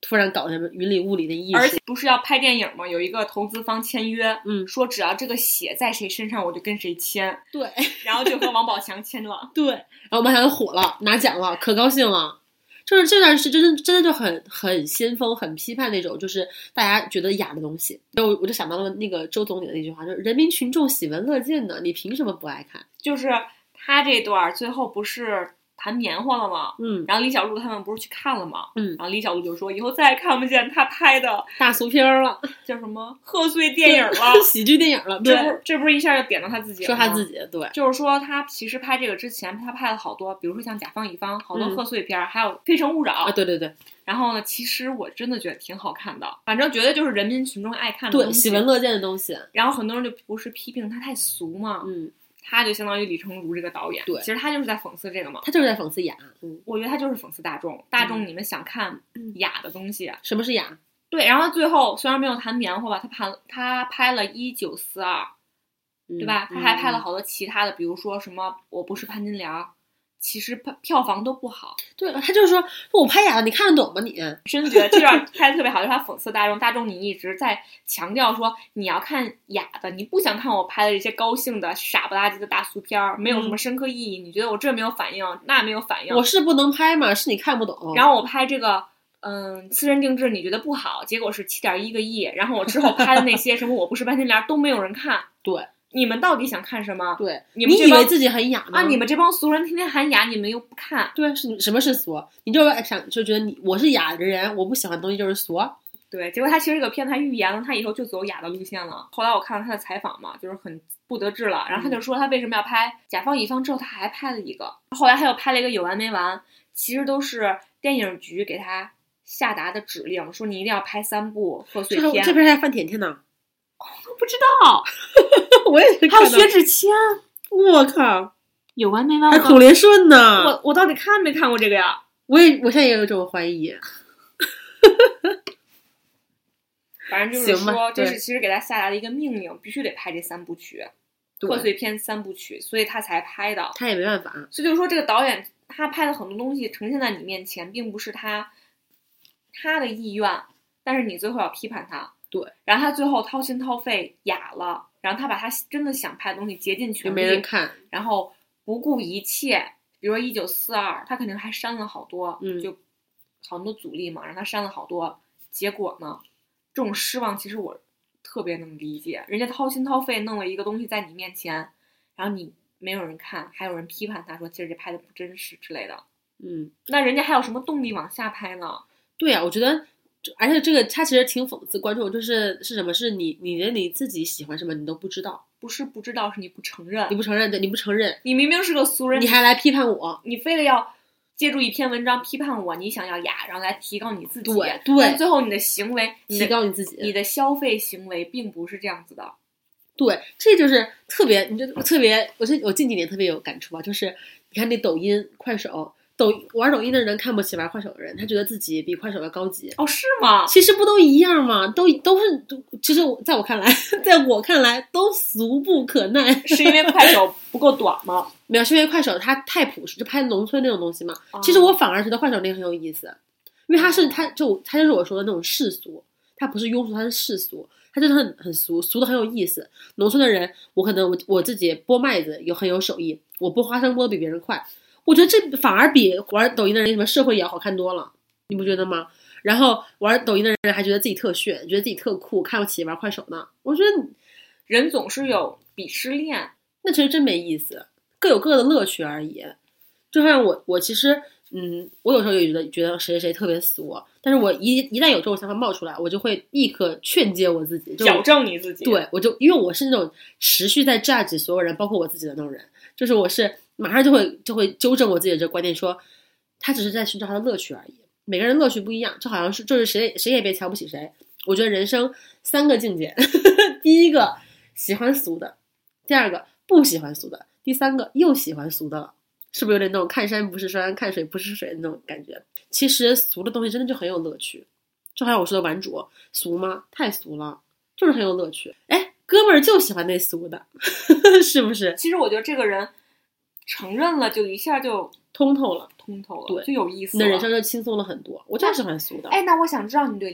突然搞什么云里雾里的艺术，而且不是要拍电影吗？有一个投资方签约，嗯，说只要这个血在谁身上，我就跟谁签。对，(laughs) 然后就和王宝强签了。对，然后王宝强就火了，拿奖了，可高兴了。就是这段是真的，真的就很很先锋、很批判那种，就是大家觉得雅的东西。然后我我就想到了那个周总理的那句话，就是“人民群众喜闻乐见的，你凭什么不爱看就是他这段最后不是弹棉花了嘛？嗯，然后李小璐他们不是去看了嘛？嗯，然后李小璐就说以后再也看不见他拍的大俗片儿了，(laughs) 叫什么贺岁电影了，(laughs) 喜剧电影了。对，这不这不是一下就点到他自己了？说他自己对，就是说他其实拍这个之前，他拍了好多，比如说像《甲方乙方》，好多嗯贺岁片儿，还有《非诚勿扰》啊，对对对，然后呢，其实我真的觉得挺好看的，反正觉得就是人民群众爱看的对，东西喜闻乐见的东西。然后很多人就不是批评他太俗嘛，嗯，他就相当于李成儒这个导演，对其实他就是在讽刺这个嘛，他就是在讽刺雅。嗯，我觉得他就是讽刺大众，大众嗯你们想看雅的东西，什么是雅？对，然后最后虽然没有谈棉花吧，他拍他拍了一九四二，对吧？嗯他还拍了好多其他的，比如说什么我不是潘金莲，其实票票房都不好。对，他就是说我拍哑的，你看得懂吗你？(laughs) 真的觉得这段拍的特别好，就是他讽刺大众，大众你一直在强调说你要看哑的，你不想看我拍的这些高兴的傻不拉几的大俗片儿，没有什么深刻意义。你觉得我这没有反应，那没有反应。我是不能拍嘛，是你看不懂。然后我拍这个。嗯，私人定制你觉得不好，结果是七点一个亿。然后我之后拍的那些什么我不是潘金莲都没有人看。(laughs) 对，你们到底想看什么？对，你们以为自己很雅吗？啊！你们这帮俗人天天喊雅，你们又不看。对，是什么是俗？你就想就觉得你我是雅的人，我不喜欢的东西就是俗。对，结果他其实这个片他预言了，他以后就走雅的路线了。后来我看了他的采访嘛，就是很不得志了。然后他就说他为什么要拍《甲方乙方》之后，他还拍了一个，后来他又拍了一个《有完没完》，其实都是电影局给他下达的指令，说你一定要拍三部贺岁片。这边还范甜甜呢，我不知道，(laughs) 我也是。还有薛之谦，我靠，有完没完？还孔连顺呢。我我到底看没看过这个呀？我也我现在也有这种怀疑。反正就是说，这是其实给他下达的一个命令，必须得拍这三部曲，贺岁片三部曲，所以他才拍的。他也没办法。所以就是说，这个导演他拍的很多东西呈现在你面前，并不是他他的意愿，但是你最后要批判他。对。然后他最后掏心掏肺哑了，然后他把他真的想拍的东西竭尽全力，没人看，然后不顾一切，比如说一九四二，他肯定还删了好多，嗯，就好多阻力嘛，让他删了好多。结果呢？这种失望其实我特别能理解，人家掏心掏肺弄了一个东西在你面前，然后你没有人看，还有人批判他说其实这拍的不真实之类的。嗯，那人家还有什么动力往下拍呢？对呀、啊，我觉得，而且这个他其实挺讽刺观众，就是是什么？是你你连你自己喜欢什么你都不知道，不是不知道，是你不承认，你不承认，对，你不承认，你明明是个俗人，你还来批判我，你非得要。借助一篇文章批判我，你想要雅，然后来提高你自己。对对，最后你的行为提高你自己，你的消费行为并不是这样子的。对，这就是特别，你就特别，我这我近几年特别有感触吧，就是你看那抖音、快手，抖玩抖音的人看不起玩快手的人，他觉得自己比快手要高级。哦，是吗？其实不都一样吗？都都是，都其实在我看来，(laughs) 在我看来都俗不可耐。是因为快手不够短吗？(laughs) 没有，是因为快手它太朴实，就拍农村那种东西嘛。哦、其实我反而觉得快手那个很有意思，因为它是它就它就是我说的那种世俗，它不是庸俗，它是世俗，它真的很很俗，俗的很有意思。农村的人，我可能我我自己剥麦子有很有手艺，我剥花生剥的比别人快，我觉得这反而比玩抖音的人什么社会也要好看多了，你不觉得吗？然后玩抖音的人还觉得自己特炫，觉得自己特酷，看不起玩快手呢。我觉得人总是有鄙视链，那其实真没意思。各有各的乐趣而已，就像我，我其实，嗯，我有时候也觉得觉得谁谁谁特别俗，但是我一一旦有这种想法冒出来，我就会立刻劝诫我自己，矫正你自己。对，我就因为我是那种持续在 judge 所有人，包括我自己的那种人，就是我是马上就会就会纠正我自己的这个观点，说他只是在寻找他的乐趣而已。每个人乐趣不一样，就好像是就是谁谁也别瞧不起谁。我觉得人生三个境界，(laughs) 第一个喜欢俗的，第二个不喜欢俗的，第三个又喜欢俗的了，是不是有点那种看山不是山，看水不是水的那种感觉？其实俗的东西真的就很有乐趣，就好像我说的玩主俗吗？太俗了，就是很有乐趣。哎，哥们儿就喜欢那俗的，(laughs) 是不是？其实我觉得这个人承认了，就一下就通透了，通透了，对，就有意思你了。的人生就轻松了很多。我就喜欢俗的。哎，那我想知道你对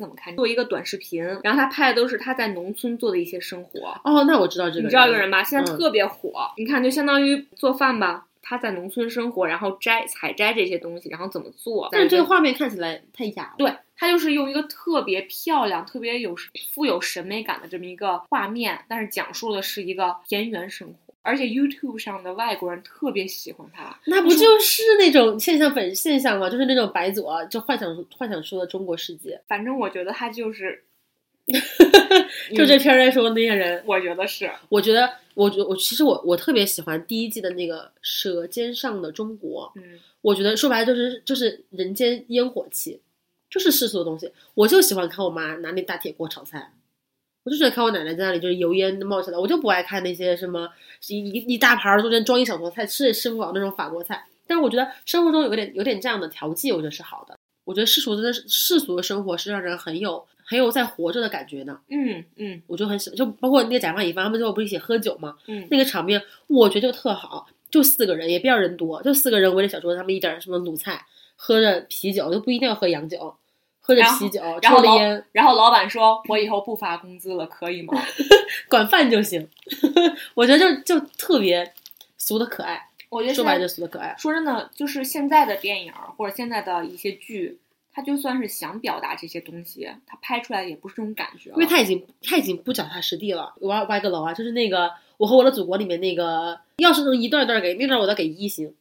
怎么看？做一个短视频，然后他拍的都是他在农村做的一些生活。哦，那我知道这个，你知道这个人吧？现在嗯特别火。你看，就相当于做饭吧，他在农村生活，然后摘采摘这些东西，然后怎么做。但是这个画面看起来太雅了。对，他就是用一个特别漂亮、特别有富有审美感的这么一个画面，但是讲述的是一个田园生活。而且 YouTube 上的外国人特别喜欢他，那不就是那种现象本现象吗？就是那种白左就幻想幻想出的中国世界。反正我觉得他就是，(laughs) 就这片儿来说那些人，我觉得是。我觉得，我觉我其实我我特别喜欢第一季的那个《舌尖上的中国》。嗯，我觉得说白了就是就是人间烟火气，就是世俗的东西。我就喜欢看我妈拿那大铁锅炒菜。我就喜欢看我奶奶在那里，就是油烟冒起来，我就不爱看那些什么一一一大盘儿中间装一小坨菜，吃也吃不饱那种法国菜。但是我觉得生活中有点有点这样的调剂，我觉得是好的。我觉得世俗的世俗的生活是让人很有很有在活着的感觉的。嗯嗯，我就很喜欢，就包括那个甲方乙方他们最后不是一起喝酒吗？嗯，那个场面我觉得就特好，就四个人也不要人多，就四个人围着小桌子，他们一点什么卤菜，喝着啤酒，就不一定要喝洋酒。喝着啤酒，然后抽着烟，然后老板说：“我以后不发工资了，可以吗？(laughs) 管饭就行。(laughs) ”我觉得就就特别俗的可爱。我觉得说白了就俗的可爱。说真的，就是现在的电影或者现在的一些剧，它就算是想表达这些东西，它拍出来也不是这种感觉，因为他已经他已经不脚踏实地了。我要歪个楼啊，就是那个《我和我的祖国》里面那个，要是能一段一段给那段，我要给一星。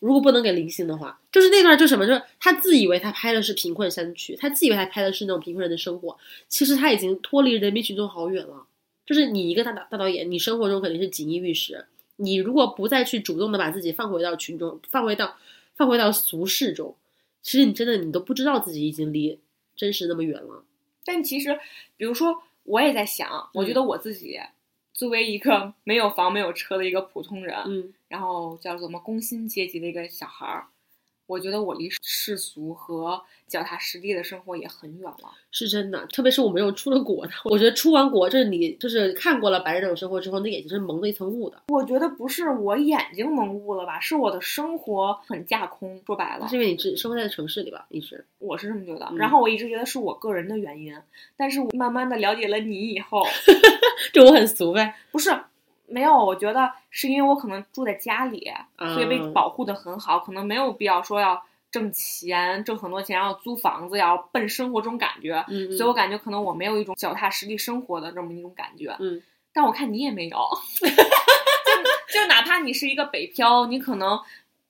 如果不能给零星的话，就是那段就什么，就是他自以为他拍的是贫困山区，他自以为他拍的是那种贫困人的生活，其实他已经脱离人民群众好远了。就是你一个大导大导演，你生活中肯定是锦衣玉食，你如果不再去主动的把自己放回到群众，放回到放回到俗世中，其实你真的你都不知道自己已经离真实那么远了。但其实，比如说，我也在想，我觉得我自己作为一个没有房没有车的一个普通人，嗯，然后叫做什么工薪阶级的一个小孩儿，我觉得我离世俗和脚踏实地的生活也很远了。是真的，特别是我们这种出了国的，我觉得出完国，就是你就是看过了白人这种生活之后，那眼睛是蒙了一层雾的。我觉得不是我眼睛蒙雾了吧，是我的生活很架空。说白了，是因为你只生活在城市里吧，一直。我是这么觉得，嗯然后我一直觉得是我个人的原因，但是我慢慢的了解了你以后，(laughs) 就我很俗呗。不是，没有，我觉得是因为我可能住在家里，所以被嗯。保护的很好，可能没有必要说要挣钱，挣很多钱，然后租房子，要奔生活这种感觉，嗯嗯所以我感觉可能我没有一种脚踏实地生活的这么一种感觉，嗯，但我看你也没有，(laughs) 就就哪怕你是一个北漂，你可能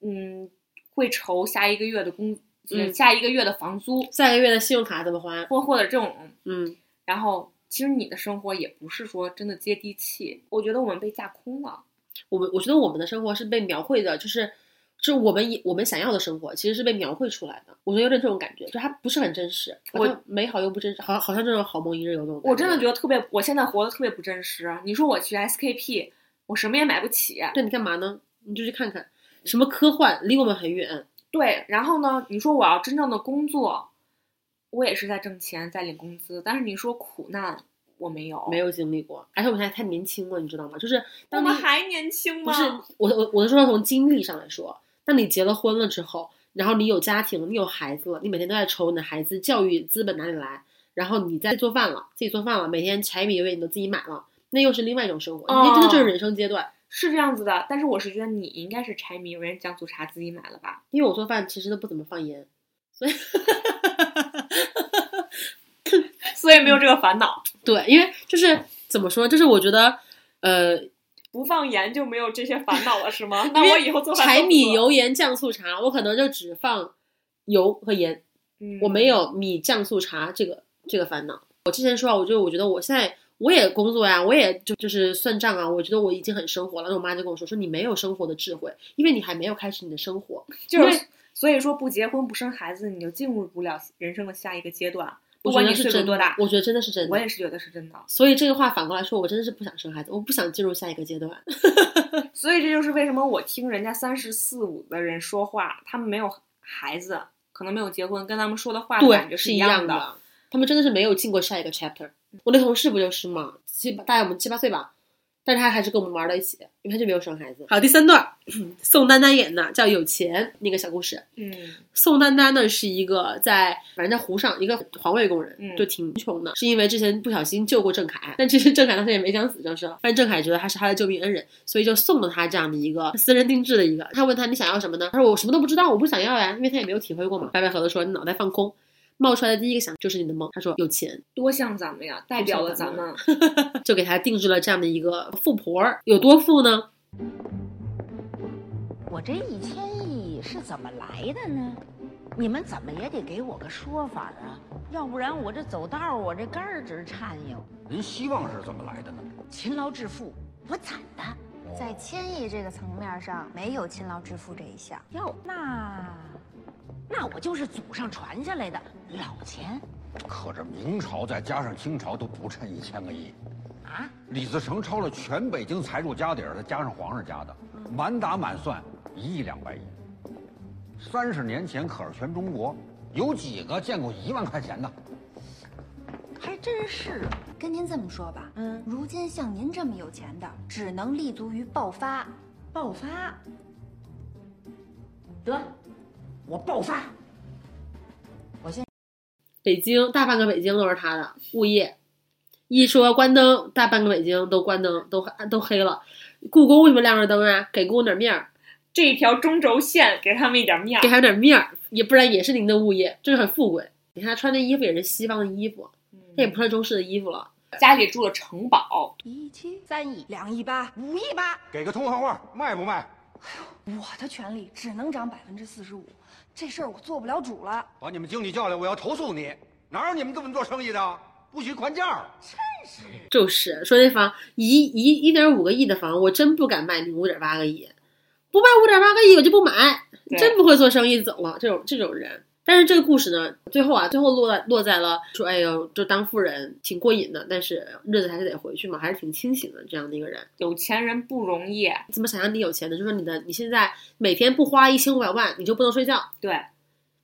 嗯会愁下一个月的工，嗯。下一个月的房租，下个月的信用卡怎么还，或或者这种，嗯，然后其实你的生活也不是说真的接地气，我觉得我们被架空了。我们我觉得我们的生活是被描绘的，就是就是我们以我们想要的生活，其实是被描绘出来的。我觉得有点这种感觉，就它不是很真实，我美好又不真实，好像好像这种好梦一日游那种。我真的觉得特别，我现在活得特别不真实。你说我去 SKP，我什么也买不起。对，你干嘛呢？你就去看看，什么科幻离我们很远。对，然后呢，你说我要真正的工作，我也是在挣钱，在领工资，但是你说苦难，我没有，没有经历过，而且我们还太年轻了，你知道吗？就是我们还年轻吗？不是我我我是说从经历上来说，当你结了婚了之后，然后你有家庭，你有孩子了，你每天都在愁你的孩子教育资本哪里来，然后你在做饭了，自己做饭了，每天柴米油盐你都自己买了，那又是另外一种生活，哦那真的就是人生阶段。是这样子的，但是我是觉得你应该是柴米油盐酱醋茶自己买了吧？因为我做饭其实都不怎么放盐，所以所以没有这个烦恼。对，因为就是怎么说，就是我觉得呃。不放盐就没有这些烦恼了，是吗？(laughs) 那我以后做饭柴米油盐酱醋茶，我可能就只放油和盐，嗯我没有米酱醋茶这个这个烦恼。我之前说啊，我就我觉得我现在我也工作呀，我也就就是算账啊，我觉得我已经很生活了。那我妈就跟我说说你没有生活的智慧，因为你还没有开始你的生活。就是所以说不结婚不生孩子，你就进入不了人生的下一个阶段。不管你是真岁数多大，我觉得真的是真的。我也是觉得是真的。所以这个话反过来说，我真的是不想生孩子，我不想进入下一个阶段。(laughs) 所以这就是为什么我听人家三十四五的人说话，他们没有孩子，可能没有结婚，跟他们说的话的感觉，是一样的。他们真的是没有进过下一个 chapter。我那同事不就是吗？七八大概我们七八岁吧，但是他还是跟我们玩到一起，因为他就没有生孩子。好，第三段，宋丹丹演的叫《有钱》那个小故事。嗯，宋丹丹呢是一个在反正在湖上一个环卫工人，嗯就挺穷的，是因为之前不小心救过郑恺，但其实郑恺当时也没想死就是了。但郑恺觉得他是他的救命恩人，所以就送了他这样的一个私人定制的一个。他问他你想要什么呢？他说我什么都不知道，我不想要呀，因为他也没有体会过嘛。白百合的说你脑袋放空，冒出来的第一个想就是你的梦。他说有钱，多像咱们呀，代表了咱们。(laughs) 就给他定制了这样的一个富婆儿，有多富呢？我这一千亿是怎么来的呢？你们怎么也得给我个说法啊，要不然我这走道儿我这肝儿直颤悠。您希望是怎么来的呢？勤劳致富，我攒的。在千亿这个层面上，没有勤劳致富这一项。哟，那那我就是祖上传下来的老钱可这明朝再加上清朝都不趁一千个亿，啊！李自成抄了全北京财主家底儿，再加上皇上家的，满打满算一亿两百亿。三十年前，可是全中国有几个见过一万块钱的？还真是。跟您这么说吧，嗯，如今像您这么有钱的，只能立足于爆发。爆发，得，我爆发。我先北京大半个北京都是他的物业，一说关灯，大半个北京都关灯，都都黑了。故宫为什么亮着灯啊？给故宫点面儿，这一条中轴线给他们一点面儿，给他们点面儿，也不然也是您的物业，就是很富贵。你看他穿的衣服也是西方的衣服，他也不穿中式的衣服了。家里住了城堡，一七三亿两亿八五亿八，给个通行话，卖不卖？哎呦我的权利只能涨百分之四十五，这事儿我做不了主了。把你们经理叫来，我要投诉你！哪有你们这么做生意的？不许还价！真是就是说这房一一一点五个亿的房，我真不敢卖你五点八个亿，不卖五点八个亿我就不买，真不会做生意走了这种这种人。但是这个故事呢，最后啊，最后落在落在了说，哎呦，就当富人挺过瘾的，但是日子还是得回去嘛，还是挺清醒的这样的一个人。有钱人不容易。怎么想象你有钱呢？就说你的你现在每天不花一千五百万，你就不能睡觉。对，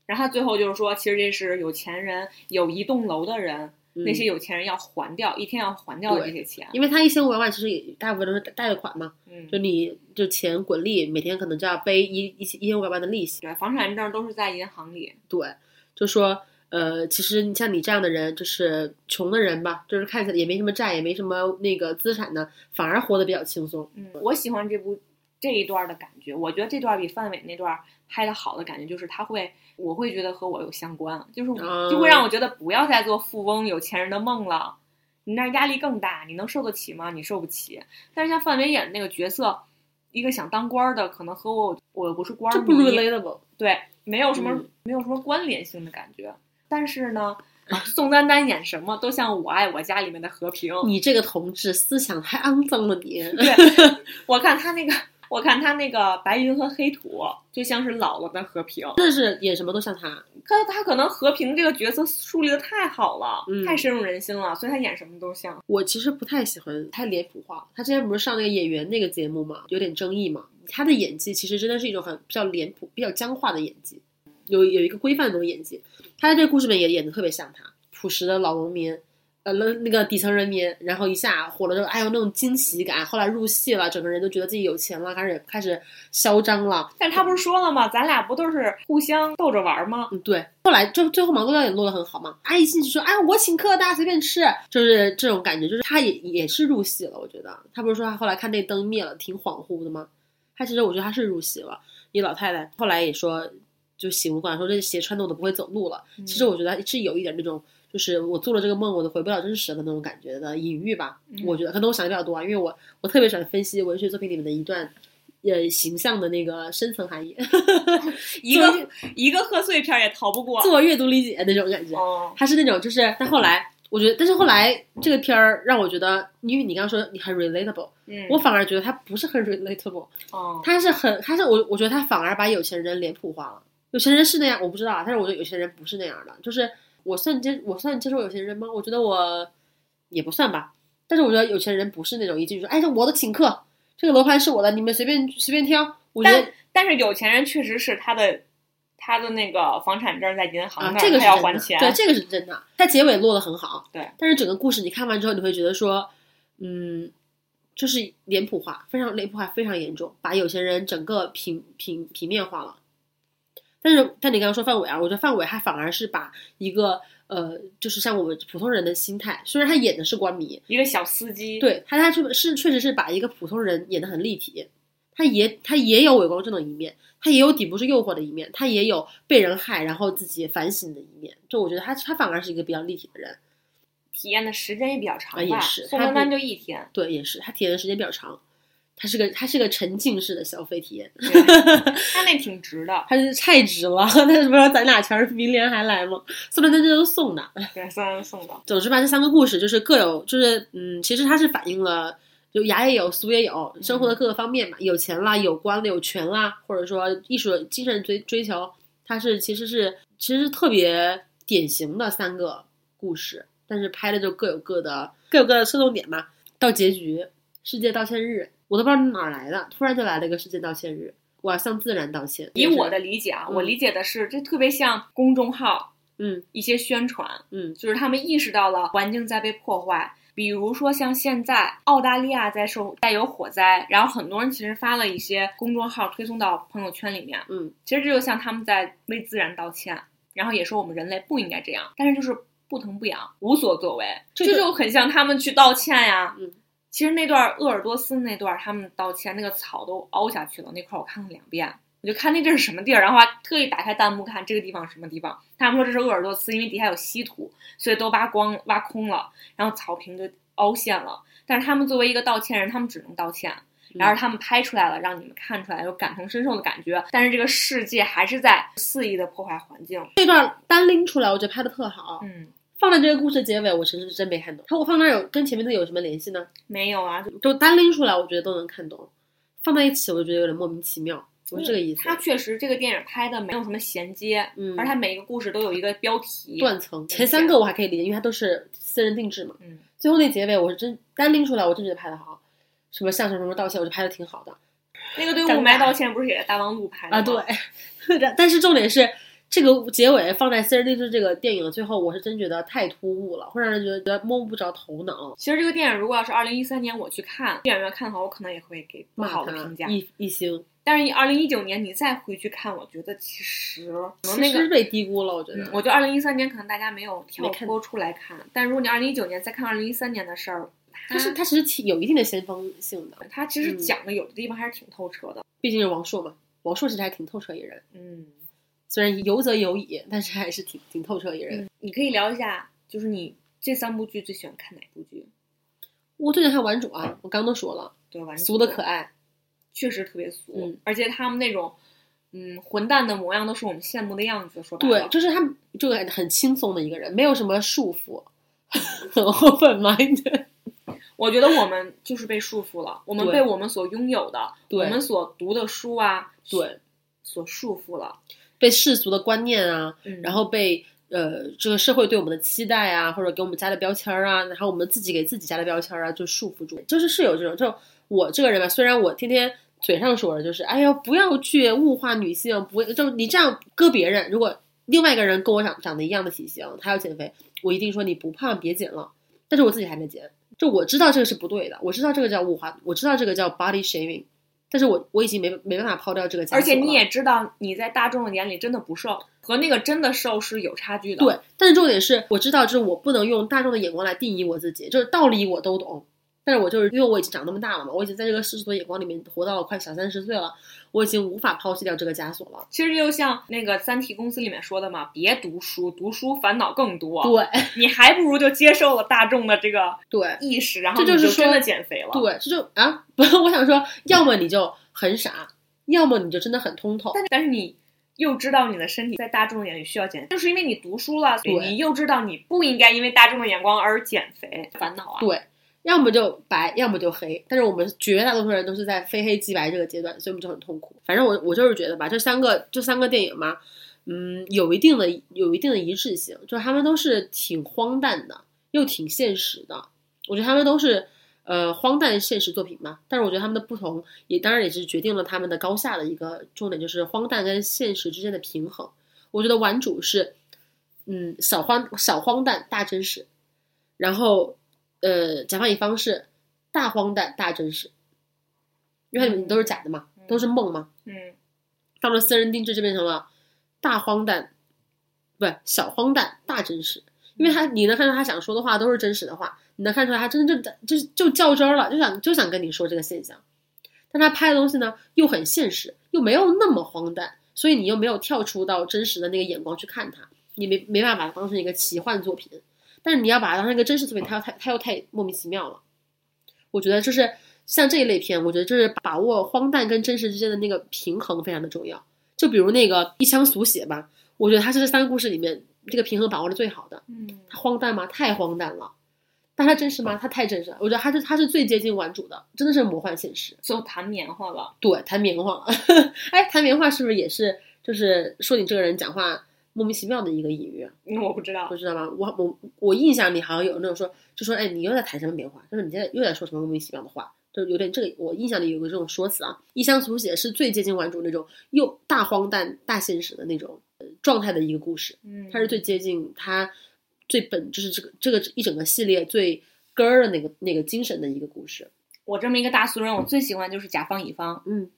然后他最后就是说，其实这是有钱人有一栋楼的人，嗯那些有钱人要还掉，一天要还掉的这些钱。因为他一千五百万其实也大部分都是贷的款嘛，嗯就你就钱滚利，每天可能就要背一一千一千五百万的利息。对，房产证都是在银行里。对，就说呃，其实你像你这样的人，就是穷的人吧，就是看起来也没什么债，也没什么那个资产的，反而活得比较轻松。嗯，我喜欢这部这一段的感觉，我觉得这段比范伟那段拍的好的感觉就是他会，我会觉得和我有相关，就是啊就会让我觉得不要再做富翁有钱人的梦了，你那压力更大，你能受得起吗？你受不起。但是像范伟演的那个角色，一个想当官儿的，可能和我我又不是官儿这不迷 relatable。对，没有什么、嗯没有什么关联性的感觉。但是呢，啊，宋丹丹演什么都像《我爱我家》里面的和平。你这个同志思想太肮脏了你，对，(laughs) 我看他那个，我看他那个白云和黑土，就像是老了的和平。真的是演什么都像他。可他可能和平这个角色树立的太好了，嗯太深入人心了，所以他演什么都像。我其实不太喜欢太脸谱化。他之前不是上那个演员那个节目嘛，有点争议嘛。他的演技其实真的是一种很比较脸谱、比较僵化的演技，有有一个规范的那种演技。他在这个故事里面也演的特别像他，朴实的老农民，呃，那那个底层人民，然后一下火了之后，哎呦那种惊喜感，后来入戏了，整个人都觉得自己有钱了，开始开始嚣张了。但他不是说了吗？咱俩不都是互相逗着玩吗？嗯，对。后来就最后芒果调也落得很好嘛，阿姨进去说，哎，我请客，大家随便吃，就是这种感觉，就是他也也是入戏了，我觉得。他不是说他后来看那灯灭了，挺恍惚的吗？他其实我觉得他是入戏了。一老太太后来也说，就醒悟过来说，这鞋穿的我都不会走路了。其实我觉得是有一点那种，就是我做了这个梦，我都回不了真实的那种感觉的隐喻吧。嗯我觉得可能我想的比较多啊，因为我我特别喜欢分析文学作品里面的一段。呃，形象的那个深层含义，(laughs) 一个一个贺岁片也逃不过自我阅读理解那种感觉。哦他是那种，就是但后来我觉得，但是后来这个片儿让我觉得，因为你刚刚说你很 relatable，、嗯我反而觉得他不是很 relatable，哦，他是很，他是我我觉得他反而把有钱人脸谱化了。有钱人是那样，我不知道啊，但是我觉得有钱人不是那样的，就是我算接我算接受有钱人吗？我觉得我也不算吧。但是我觉得有钱人不是那种一进去说，哎，这我的请客，这个楼盘是我的，你们随便随便挑。我觉得但但是有钱人确实是他的他的那个房产证在银行这个是要，还钱。对，这个是真的。他结尾落得很好，对。但是整个故事你看完之后，你会觉得说，嗯，就是脸谱化，非常脸谱化非常严重，把有钱人整个平平平面化了。但是，但你刚刚说范伟啊，我觉得范伟他反而是把一个呃，就是像我们普通人的心态，虽然他演的是官迷，一个小司机，对他他是是确实是把一个普通人演的很立体，他也他也有伪光正的一面，他也有抵不住诱惑的一面，他也有被人害然后自己反省的一面。就我觉得他他反而是一个比较立体的人，体验的时间也比较长吧，啊也是宋丹丹就一天，对，也是他体验的时间比较长，他是个它是个沉浸式的消费体验，它那挺值的，(laughs) 它是太值了。那什么说咱俩钱儿明年还来吗？宋丹丹这都是送的。对，送的。总之吧，这三个故事就是各有，就是嗯，其实它是反映了，就雅也有，俗也有，生活的各个方面嘛，有钱啦，有官啦，有权啦，或者说艺术精神追追求，它是其实是其实是特别典型的三个故事，但是拍的就各有各的各有各的侧重点嘛。到结局，世界道歉日，我都不知道哪儿来的，突然就来了一个世界道歉日，我要向自然道歉。以我的理解啊，嗯我理解的是，这特别像公众号，嗯，一些宣传，嗯，就是他们意识到了环境在被破坏，比如说像现在澳大利亚在受带有火灾，然后很多人其实发了一些公众号推送到朋友圈里面，嗯，其实这就像他们在为自然道歉，然后也说我们人类不应该这样，但是就是不疼不痒，无所作为，这个这就很像他们去道歉呀，嗯。其实那段鄂尔多斯那段，他们道歉，那个草都凹下去了，那块儿我看了两遍，我就看那地儿是什么地儿，然后还特意打开弹幕看这个地方是什么地方。他们说这是鄂尔多斯，因为底下有稀土，所以都挖光挖空了，然后草坪就凹陷了。但是他们作为一个道歉人，他们只能道歉。然后他们拍出来了，让你们看出来有感同身受的感觉。但是这个世界还是在肆意的破坏环境。这段单拎出来，我觉得拍的特好。嗯，放在这个故事结尾，我其实是真没看懂。它我放那儿有跟前面的有什么联系呢？没有啊，就单拎出来，我觉得都能看懂。放在一起，我就觉得有点莫名其妙。就是这个意思。它确实这个电影拍的没有什么衔接，嗯而它每一个故事都有一个标题断层。前三个我还可以理解，因为它都是私人定制嘛。嗯，最后那结尾，我是真单拎出来，我真觉得拍的好。什么相声什么道歉，我就拍的挺好的。那个对雾霾道歉不是也是大望路拍的啊？对。(laughs) 但是重点是。这个结尾放在《私人定制》这个电影的最后，我是真觉得太突兀了，会让人觉得摸不着头脑。其实这个电影如果要是二零一三年我去看，电影院看的话，我可能也会给不好的评价，一一星。但是二零一九年你再回去看，我觉得其实可能那个被低估了。我觉得，嗯、我觉得二零一三年可能大家没有跳脱出来看，但如果你二零一九年再看二零一三年的事儿，它是它其实挺有一定的先锋性的。它其实讲的有的地方还是挺透彻的，毕竟是王朔嘛，王朔其实还挺透彻一人。嗯。虽然有则有矣，但是还是挺挺透彻一人、嗯。你可以聊一下，就是你这三部剧最喜欢看哪部剧？我最喜欢看《玩主》啊，我刚都说了，对，玩俗的可爱，确实特别俗，嗯，而且他们那种嗯混蛋的模样都是我们羡慕的样子。说白对，就是他就很很轻松的一个人，没有什么束缚，(laughs) 很 open mind。(laughs) 我觉得我们就是被束缚了，我们被我们所拥有的，我们所读的书啊，对，所束缚了。被世俗的观念啊，嗯、然后被呃这个社会对我们的期待啊，或者给我们加的标签啊，然后我们自己给自己加的标签啊，就束缚住。就是是有这种，就我这个人吧，虽然我天天嘴上说的就是，哎呀，不要去物化女性，不就你这样割别人。如果另外一个人跟我长长得一样的体型，他要减肥，我一定说你不胖，别减了。但是我自己还没减，就我知道这个是不对的，我知道这个叫物化，我知道这个叫 body shaming。但是我我已经没没办法抛掉这个枷锁而且你也知道，你在大众的眼里真的不瘦，和那个真的瘦是有差距的。对，但是重点是我知道，就是我不能用大众的眼光来定义我自己，就是道理我都懂，但是我就是因为我已经长那么大了嘛，我已经在这个世俗的眼光里面活到了快小三十岁了，我已经无法抛弃掉这个枷锁了。其实就像那个三体公司里面说的嘛，别读书，读书烦恼更多。对，你还不如就接受了大众的这个 (laughs) 对意识，然后这就是真的减肥了。对，这就啊，不是，我想说，要么你就。很傻，要么你就真的很通透。但但是你又知道你的身体在大众眼里需要减肥，就是因为你读书了，所以你又知道你不应该因为大众的眼光而减肥，烦恼啊。对，要么就白，要么就黑。但是我们绝大多数人都是在非黑即白这个阶段，所以我们就很痛苦。反正我我就是觉得吧，这三个这三个电影嘛，嗯，有一定的有一定的一致性，就是他们都是挺荒诞的，又挺现实的。我觉得他们都是呃荒诞现实作品嘛，但是我觉得他们的不同也当然也是决定了他们的高下的一个重点，就是荒诞跟现实之间的平衡。我觉得顽主是嗯小荒小荒诞大真实，然后呃甲方乙方是大荒诞大真实，因为你们都是假的嘛，都是梦嘛。嗯，到了私人定制就变成了大荒诞，不是小荒诞大真实，因为他你能看出他想说的话都是真实的话，你能看出来他真的就就是就较真儿了，就想就想跟你说这个现象，但他拍的东西呢又很现实，又没有那么荒诞，所以你又没有跳出到真实的那个眼光去看他，你没没办法把它当成一个奇幻作品，但是你要把它当成一个真实作品，它又太它又太莫名其妙了。我觉得就是像这一类片，我觉得就是把握荒诞跟真实之间的那个平衡非常的重要。就比如那个一腔俗血吧，我觉得它是这三个故事里面这个平衡把握的最好的。嗯，它荒诞吗？太荒诞了。但它真实吗？它太真实了。我觉得它是它是最接近顽主的，真的是魔幻现实。最后谈棉花了。对，谈棉花。(laughs) 哎，谈棉花是不是也是就是说你这个人讲话莫名其妙的一个隐喻？嗯，我不知道，不知道吗？我我我印象里好像有那种说，就说哎，你又在谈什么棉花？就是你现在又在说什么莫名其妙的话，就有点这个。我印象里有个这种说辞啊，一乡俗写是最接近顽主那种又大荒诞大现实的那种呃状态的一个故事。嗯，它是最接近它最本，就是这个这个一整个系列最根儿的那个那个精神的一个故事。我这么一个大俗人，我最喜欢就是甲方乙方。嗯，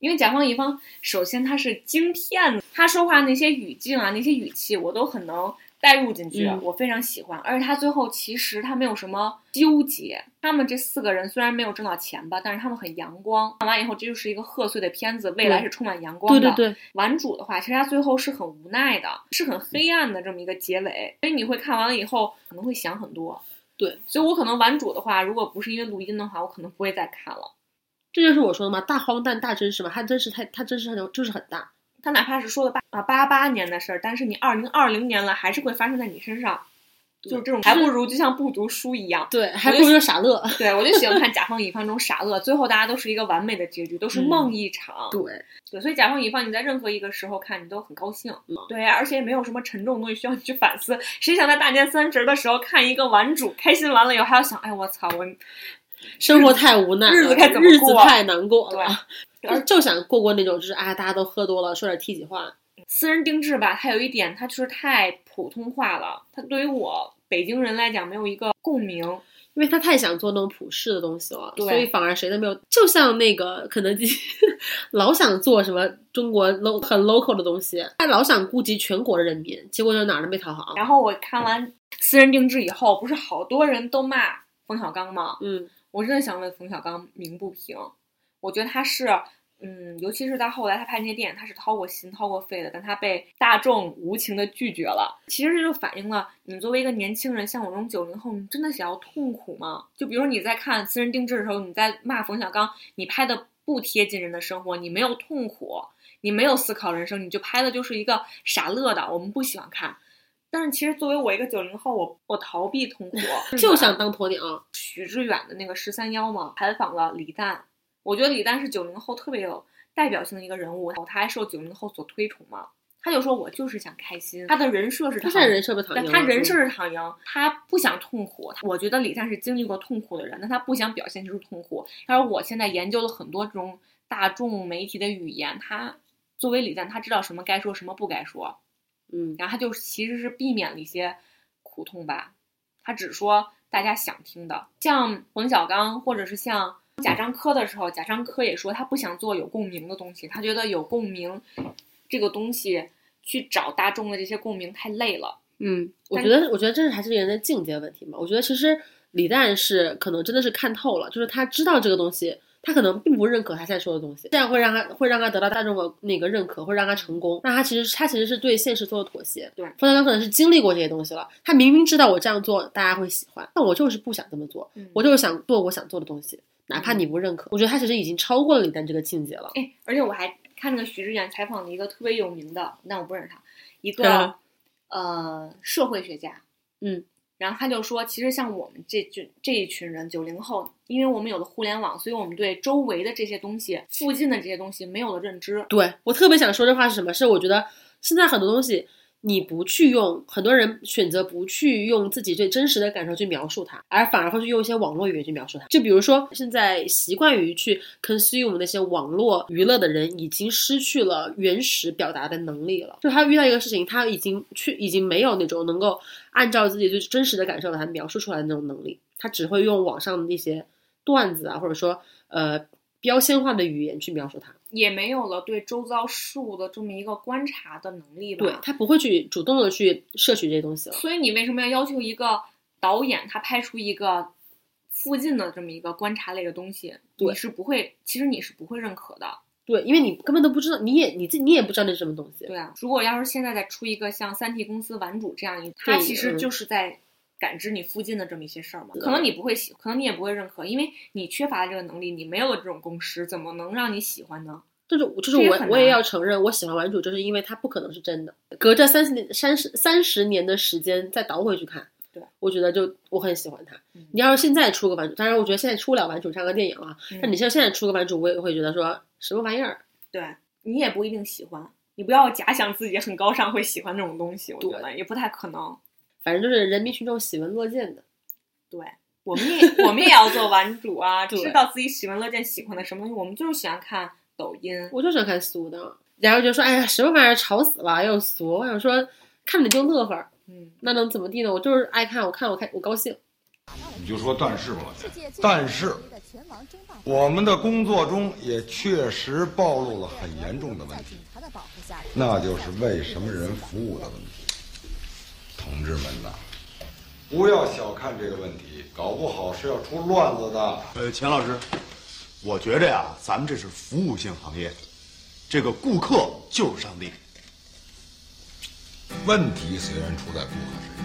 因为甲方乙方，首先他是精骗的，他说话那些语境啊，那些语气，我都很能带入进去，嗯我非常喜欢。而且他最后其实他没有什么纠结，他们这四个人虽然没有挣到钱吧，但是他们很阳光。看完以后，这就是一个贺岁的片子，未来是充满阳光的。对对对，顽主的话，其实他最后是很无奈的，是很黑暗的这么一个结尾，所以你会看完了以后可能会想很多。对，所以我可能顽主的话，如果不是因为录音的话，我可能不会再看了。这就是我说的嘛，大荒诞大真实嘛，它真实太它真实很就是很大。他哪怕是说了八啊八八年的事儿，但是你二零二零年了，还是会发生在你身上，就是这种，还不如就像不读书一样，对，还不如就傻乐。(laughs) 对，我就喜欢看甲方乙方这种傻乐，最后大家都是一个完美的结局，都是梦一场。对对，所以甲方乙方你在任何一个时候看，你都很高兴。嗯对呀，而且也没有什么沉重的东西需要你去反思。谁想在大年三十的时候看一个顽主，开心完了以后还要想，哎，我操，我生活太无奈了，日子该怎么日子过太难过了，就想过过那种就是啊，大家都喝多了，说点体己话。私人定制吧，它有一点，它就是太普通话了。它对于我北京人来讲，没有一个共鸣，因为他太想做那种普世的东西了，所以反而谁都没有。就像那个肯德基，(laughs) 老想做什么中国 lo 很 local 的东西，他老想顾及全国的人民，结果就哪儿都没讨好。然后我看完私人定制以后，不是好多人都骂冯小刚吗？嗯，我真的想问冯小刚鸣不平。我觉得他是，嗯，尤其是到后来他拍那些电影，他是掏过心、掏过肺的，但他被大众无情的拒绝了。其实这就反映了你作为一个年轻人，像我这种九零后，你真的想要痛苦吗？就比如你在看私人定制的时候，你在骂冯小刚，你拍的不贴近人的生活，你没有痛苦，你没有思考人生，你就拍的就是一个傻乐的，我们不喜欢看。但是其实作为我一个九零后，我我逃避痛苦，(laughs) 就想当鸵鸟。许志远的那个十三幺嘛，采访了李诞，我觉得李诞是九零后特别有代表性的一个人物，他还受九零后所推崇嘛。他就说我就是想开心，他的人设是他现在人设不躺赢了他人设是躺赢，他不想痛苦。我觉得李诞是经历过痛苦的人，但他不想表现出痛苦。他说我现在研究了很多这种大众媒体的语言，他作为李诞，他知道什么该说，什么不该说。嗯，然后他就其实是避免了一些苦痛吧，他只说大家想听的，像冯小刚或者是像贾樟柯的时候，贾樟柯也说他不想做有共鸣的东西，他觉得有共鸣这个东西去找大众的这些共鸣太累了。嗯，我觉得，我觉得这是还是人的境界问题嘛。我觉得其实李诞是可能真的是看透了，就是他知道这个东西，他可能并不认可他现在说的东西，这样会让他会让他得到大众的那个认可，会让他成功。那他其实他其实是对现实做了妥协。对，冯小刚可能是经历过这些东西了，他明明知道我这样做大家会喜欢，但我就是不想这么做，嗯我就是想做我想做的东西，哪怕你不认可。我觉得他其实已经超过了李诞这个境界了。哎，而且我还看那个徐志远采访了一个特别有名的，但我不认识他，一个、嗯呃社会学家，嗯，然后他就说，其实像我们这这这一群人，九零后，因为我们有了互联网，所以我们对周围的这些东西、附近的这些东西没有了认知。对我特别想说这话是什么？是我觉得现在很多东西你不去用，很多人选择不去用自己最真实的感受去描述它，而反而会去用一些网络语言去描述它。就比如说，现在习惯于去 consume 那些网络娱乐的人，已经失去了原始表达的能力了。就他遇到一个事情，他已经去已经没有那种能够按照自己最真实的感受把它描述出来的那种能力，他只会用网上的那些段子啊，或者说呃标签化的语言去描述它。也没有了对周遭事物的这么一个观察的能力吧。对他不会去主动的去摄取这些东西了。所以你为什么要要求一个导演他拍出一个附近的这么一个观察类的东西？你是不会，其实你是不会认可的。对，因为你根本都不知道，你也你自己你也不知道那是什么东西。对啊，如果要是现在再出一个像三 T 公司玩主这样一个，它其实嗯就是在感知你附近的这么一些事儿嘛。可能你不会喜，可能你也不会认可，因为你缺乏这个能力，你没有这种共识，怎么能让你喜欢呢？就是就是我我也要承认，我喜欢玩主，就是因为它不可能是真的。隔着三十年、三十三十年的时间再倒回去看，对我觉得就我很喜欢它。你要是现在出个玩主，当然我觉得现在出不了玩主这样的电影啊，嗯但你像现在出个玩主，我也会觉得说什么玩意儿。对你也不一定喜欢，你不要假想自己很高尚会喜欢这种东西，我觉得也不太可能。反正就是人民群众喜闻乐见的。对，我们也我们也要做玩主啊，(laughs) 知道自己喜闻乐见喜欢的什么东西。我们就是喜欢看抖音，我就喜欢看俗的，然后就说哎呀什么玩意儿吵死了又俗，我想说看着就乐呵，嗯，那能怎么地呢？我就是爱看，我看我看我高兴。你就说但是吧，但是我们的工作中也确实暴露了很严重的问题，那就是为什么人服务的问题。同志们呐，不要小看这个问题，搞不好是要出乱子的。呃，钱老师，我觉着呀，咱们这是服务性行业，这个顾客就是上帝。问题虽然出在顾客身上，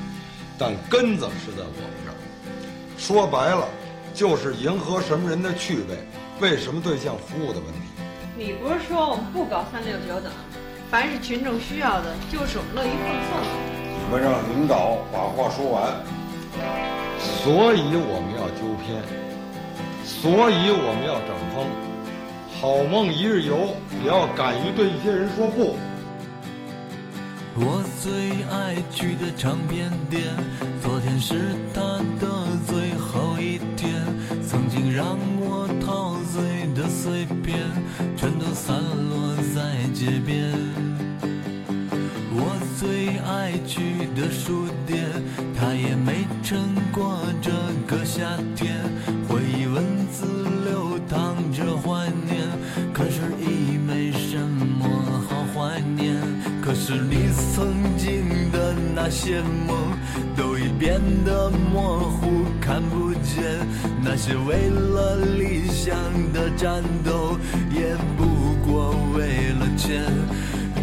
但根子是在我们这儿。说白了，就是迎合什么人的趣味，为什么对象服务的问题。你不是说我们不搞三六九等，凡是群众需要的，就是我们乐于奉送的。你们让领导把话说完。所以我们要纠偏，所以我们要整风。好梦一日游，也要敢于对一些人说不。我最爱去的唱片店，昨天是它的最后一天。曾经让我陶醉的碎片，全都散落在街边。最爱去的书店，它也没撑过这个夏天。回忆文字流淌着怀念，可是已没什么好怀念。可是你曾经的那些梦，都已变得模糊，看不见。那些为了理想的战斗，也不过为了钱。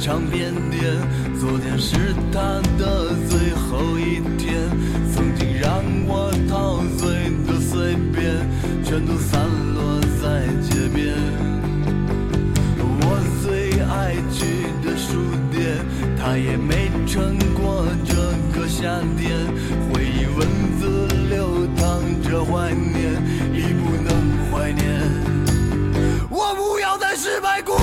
唱片店，昨天是他的最后一天。曾经让我陶醉的碎片，全都散落在街边。我最爱去的书店，他也没撑过这个夏天。回忆文字流淌着怀念，已不能怀念。我不要再失败过。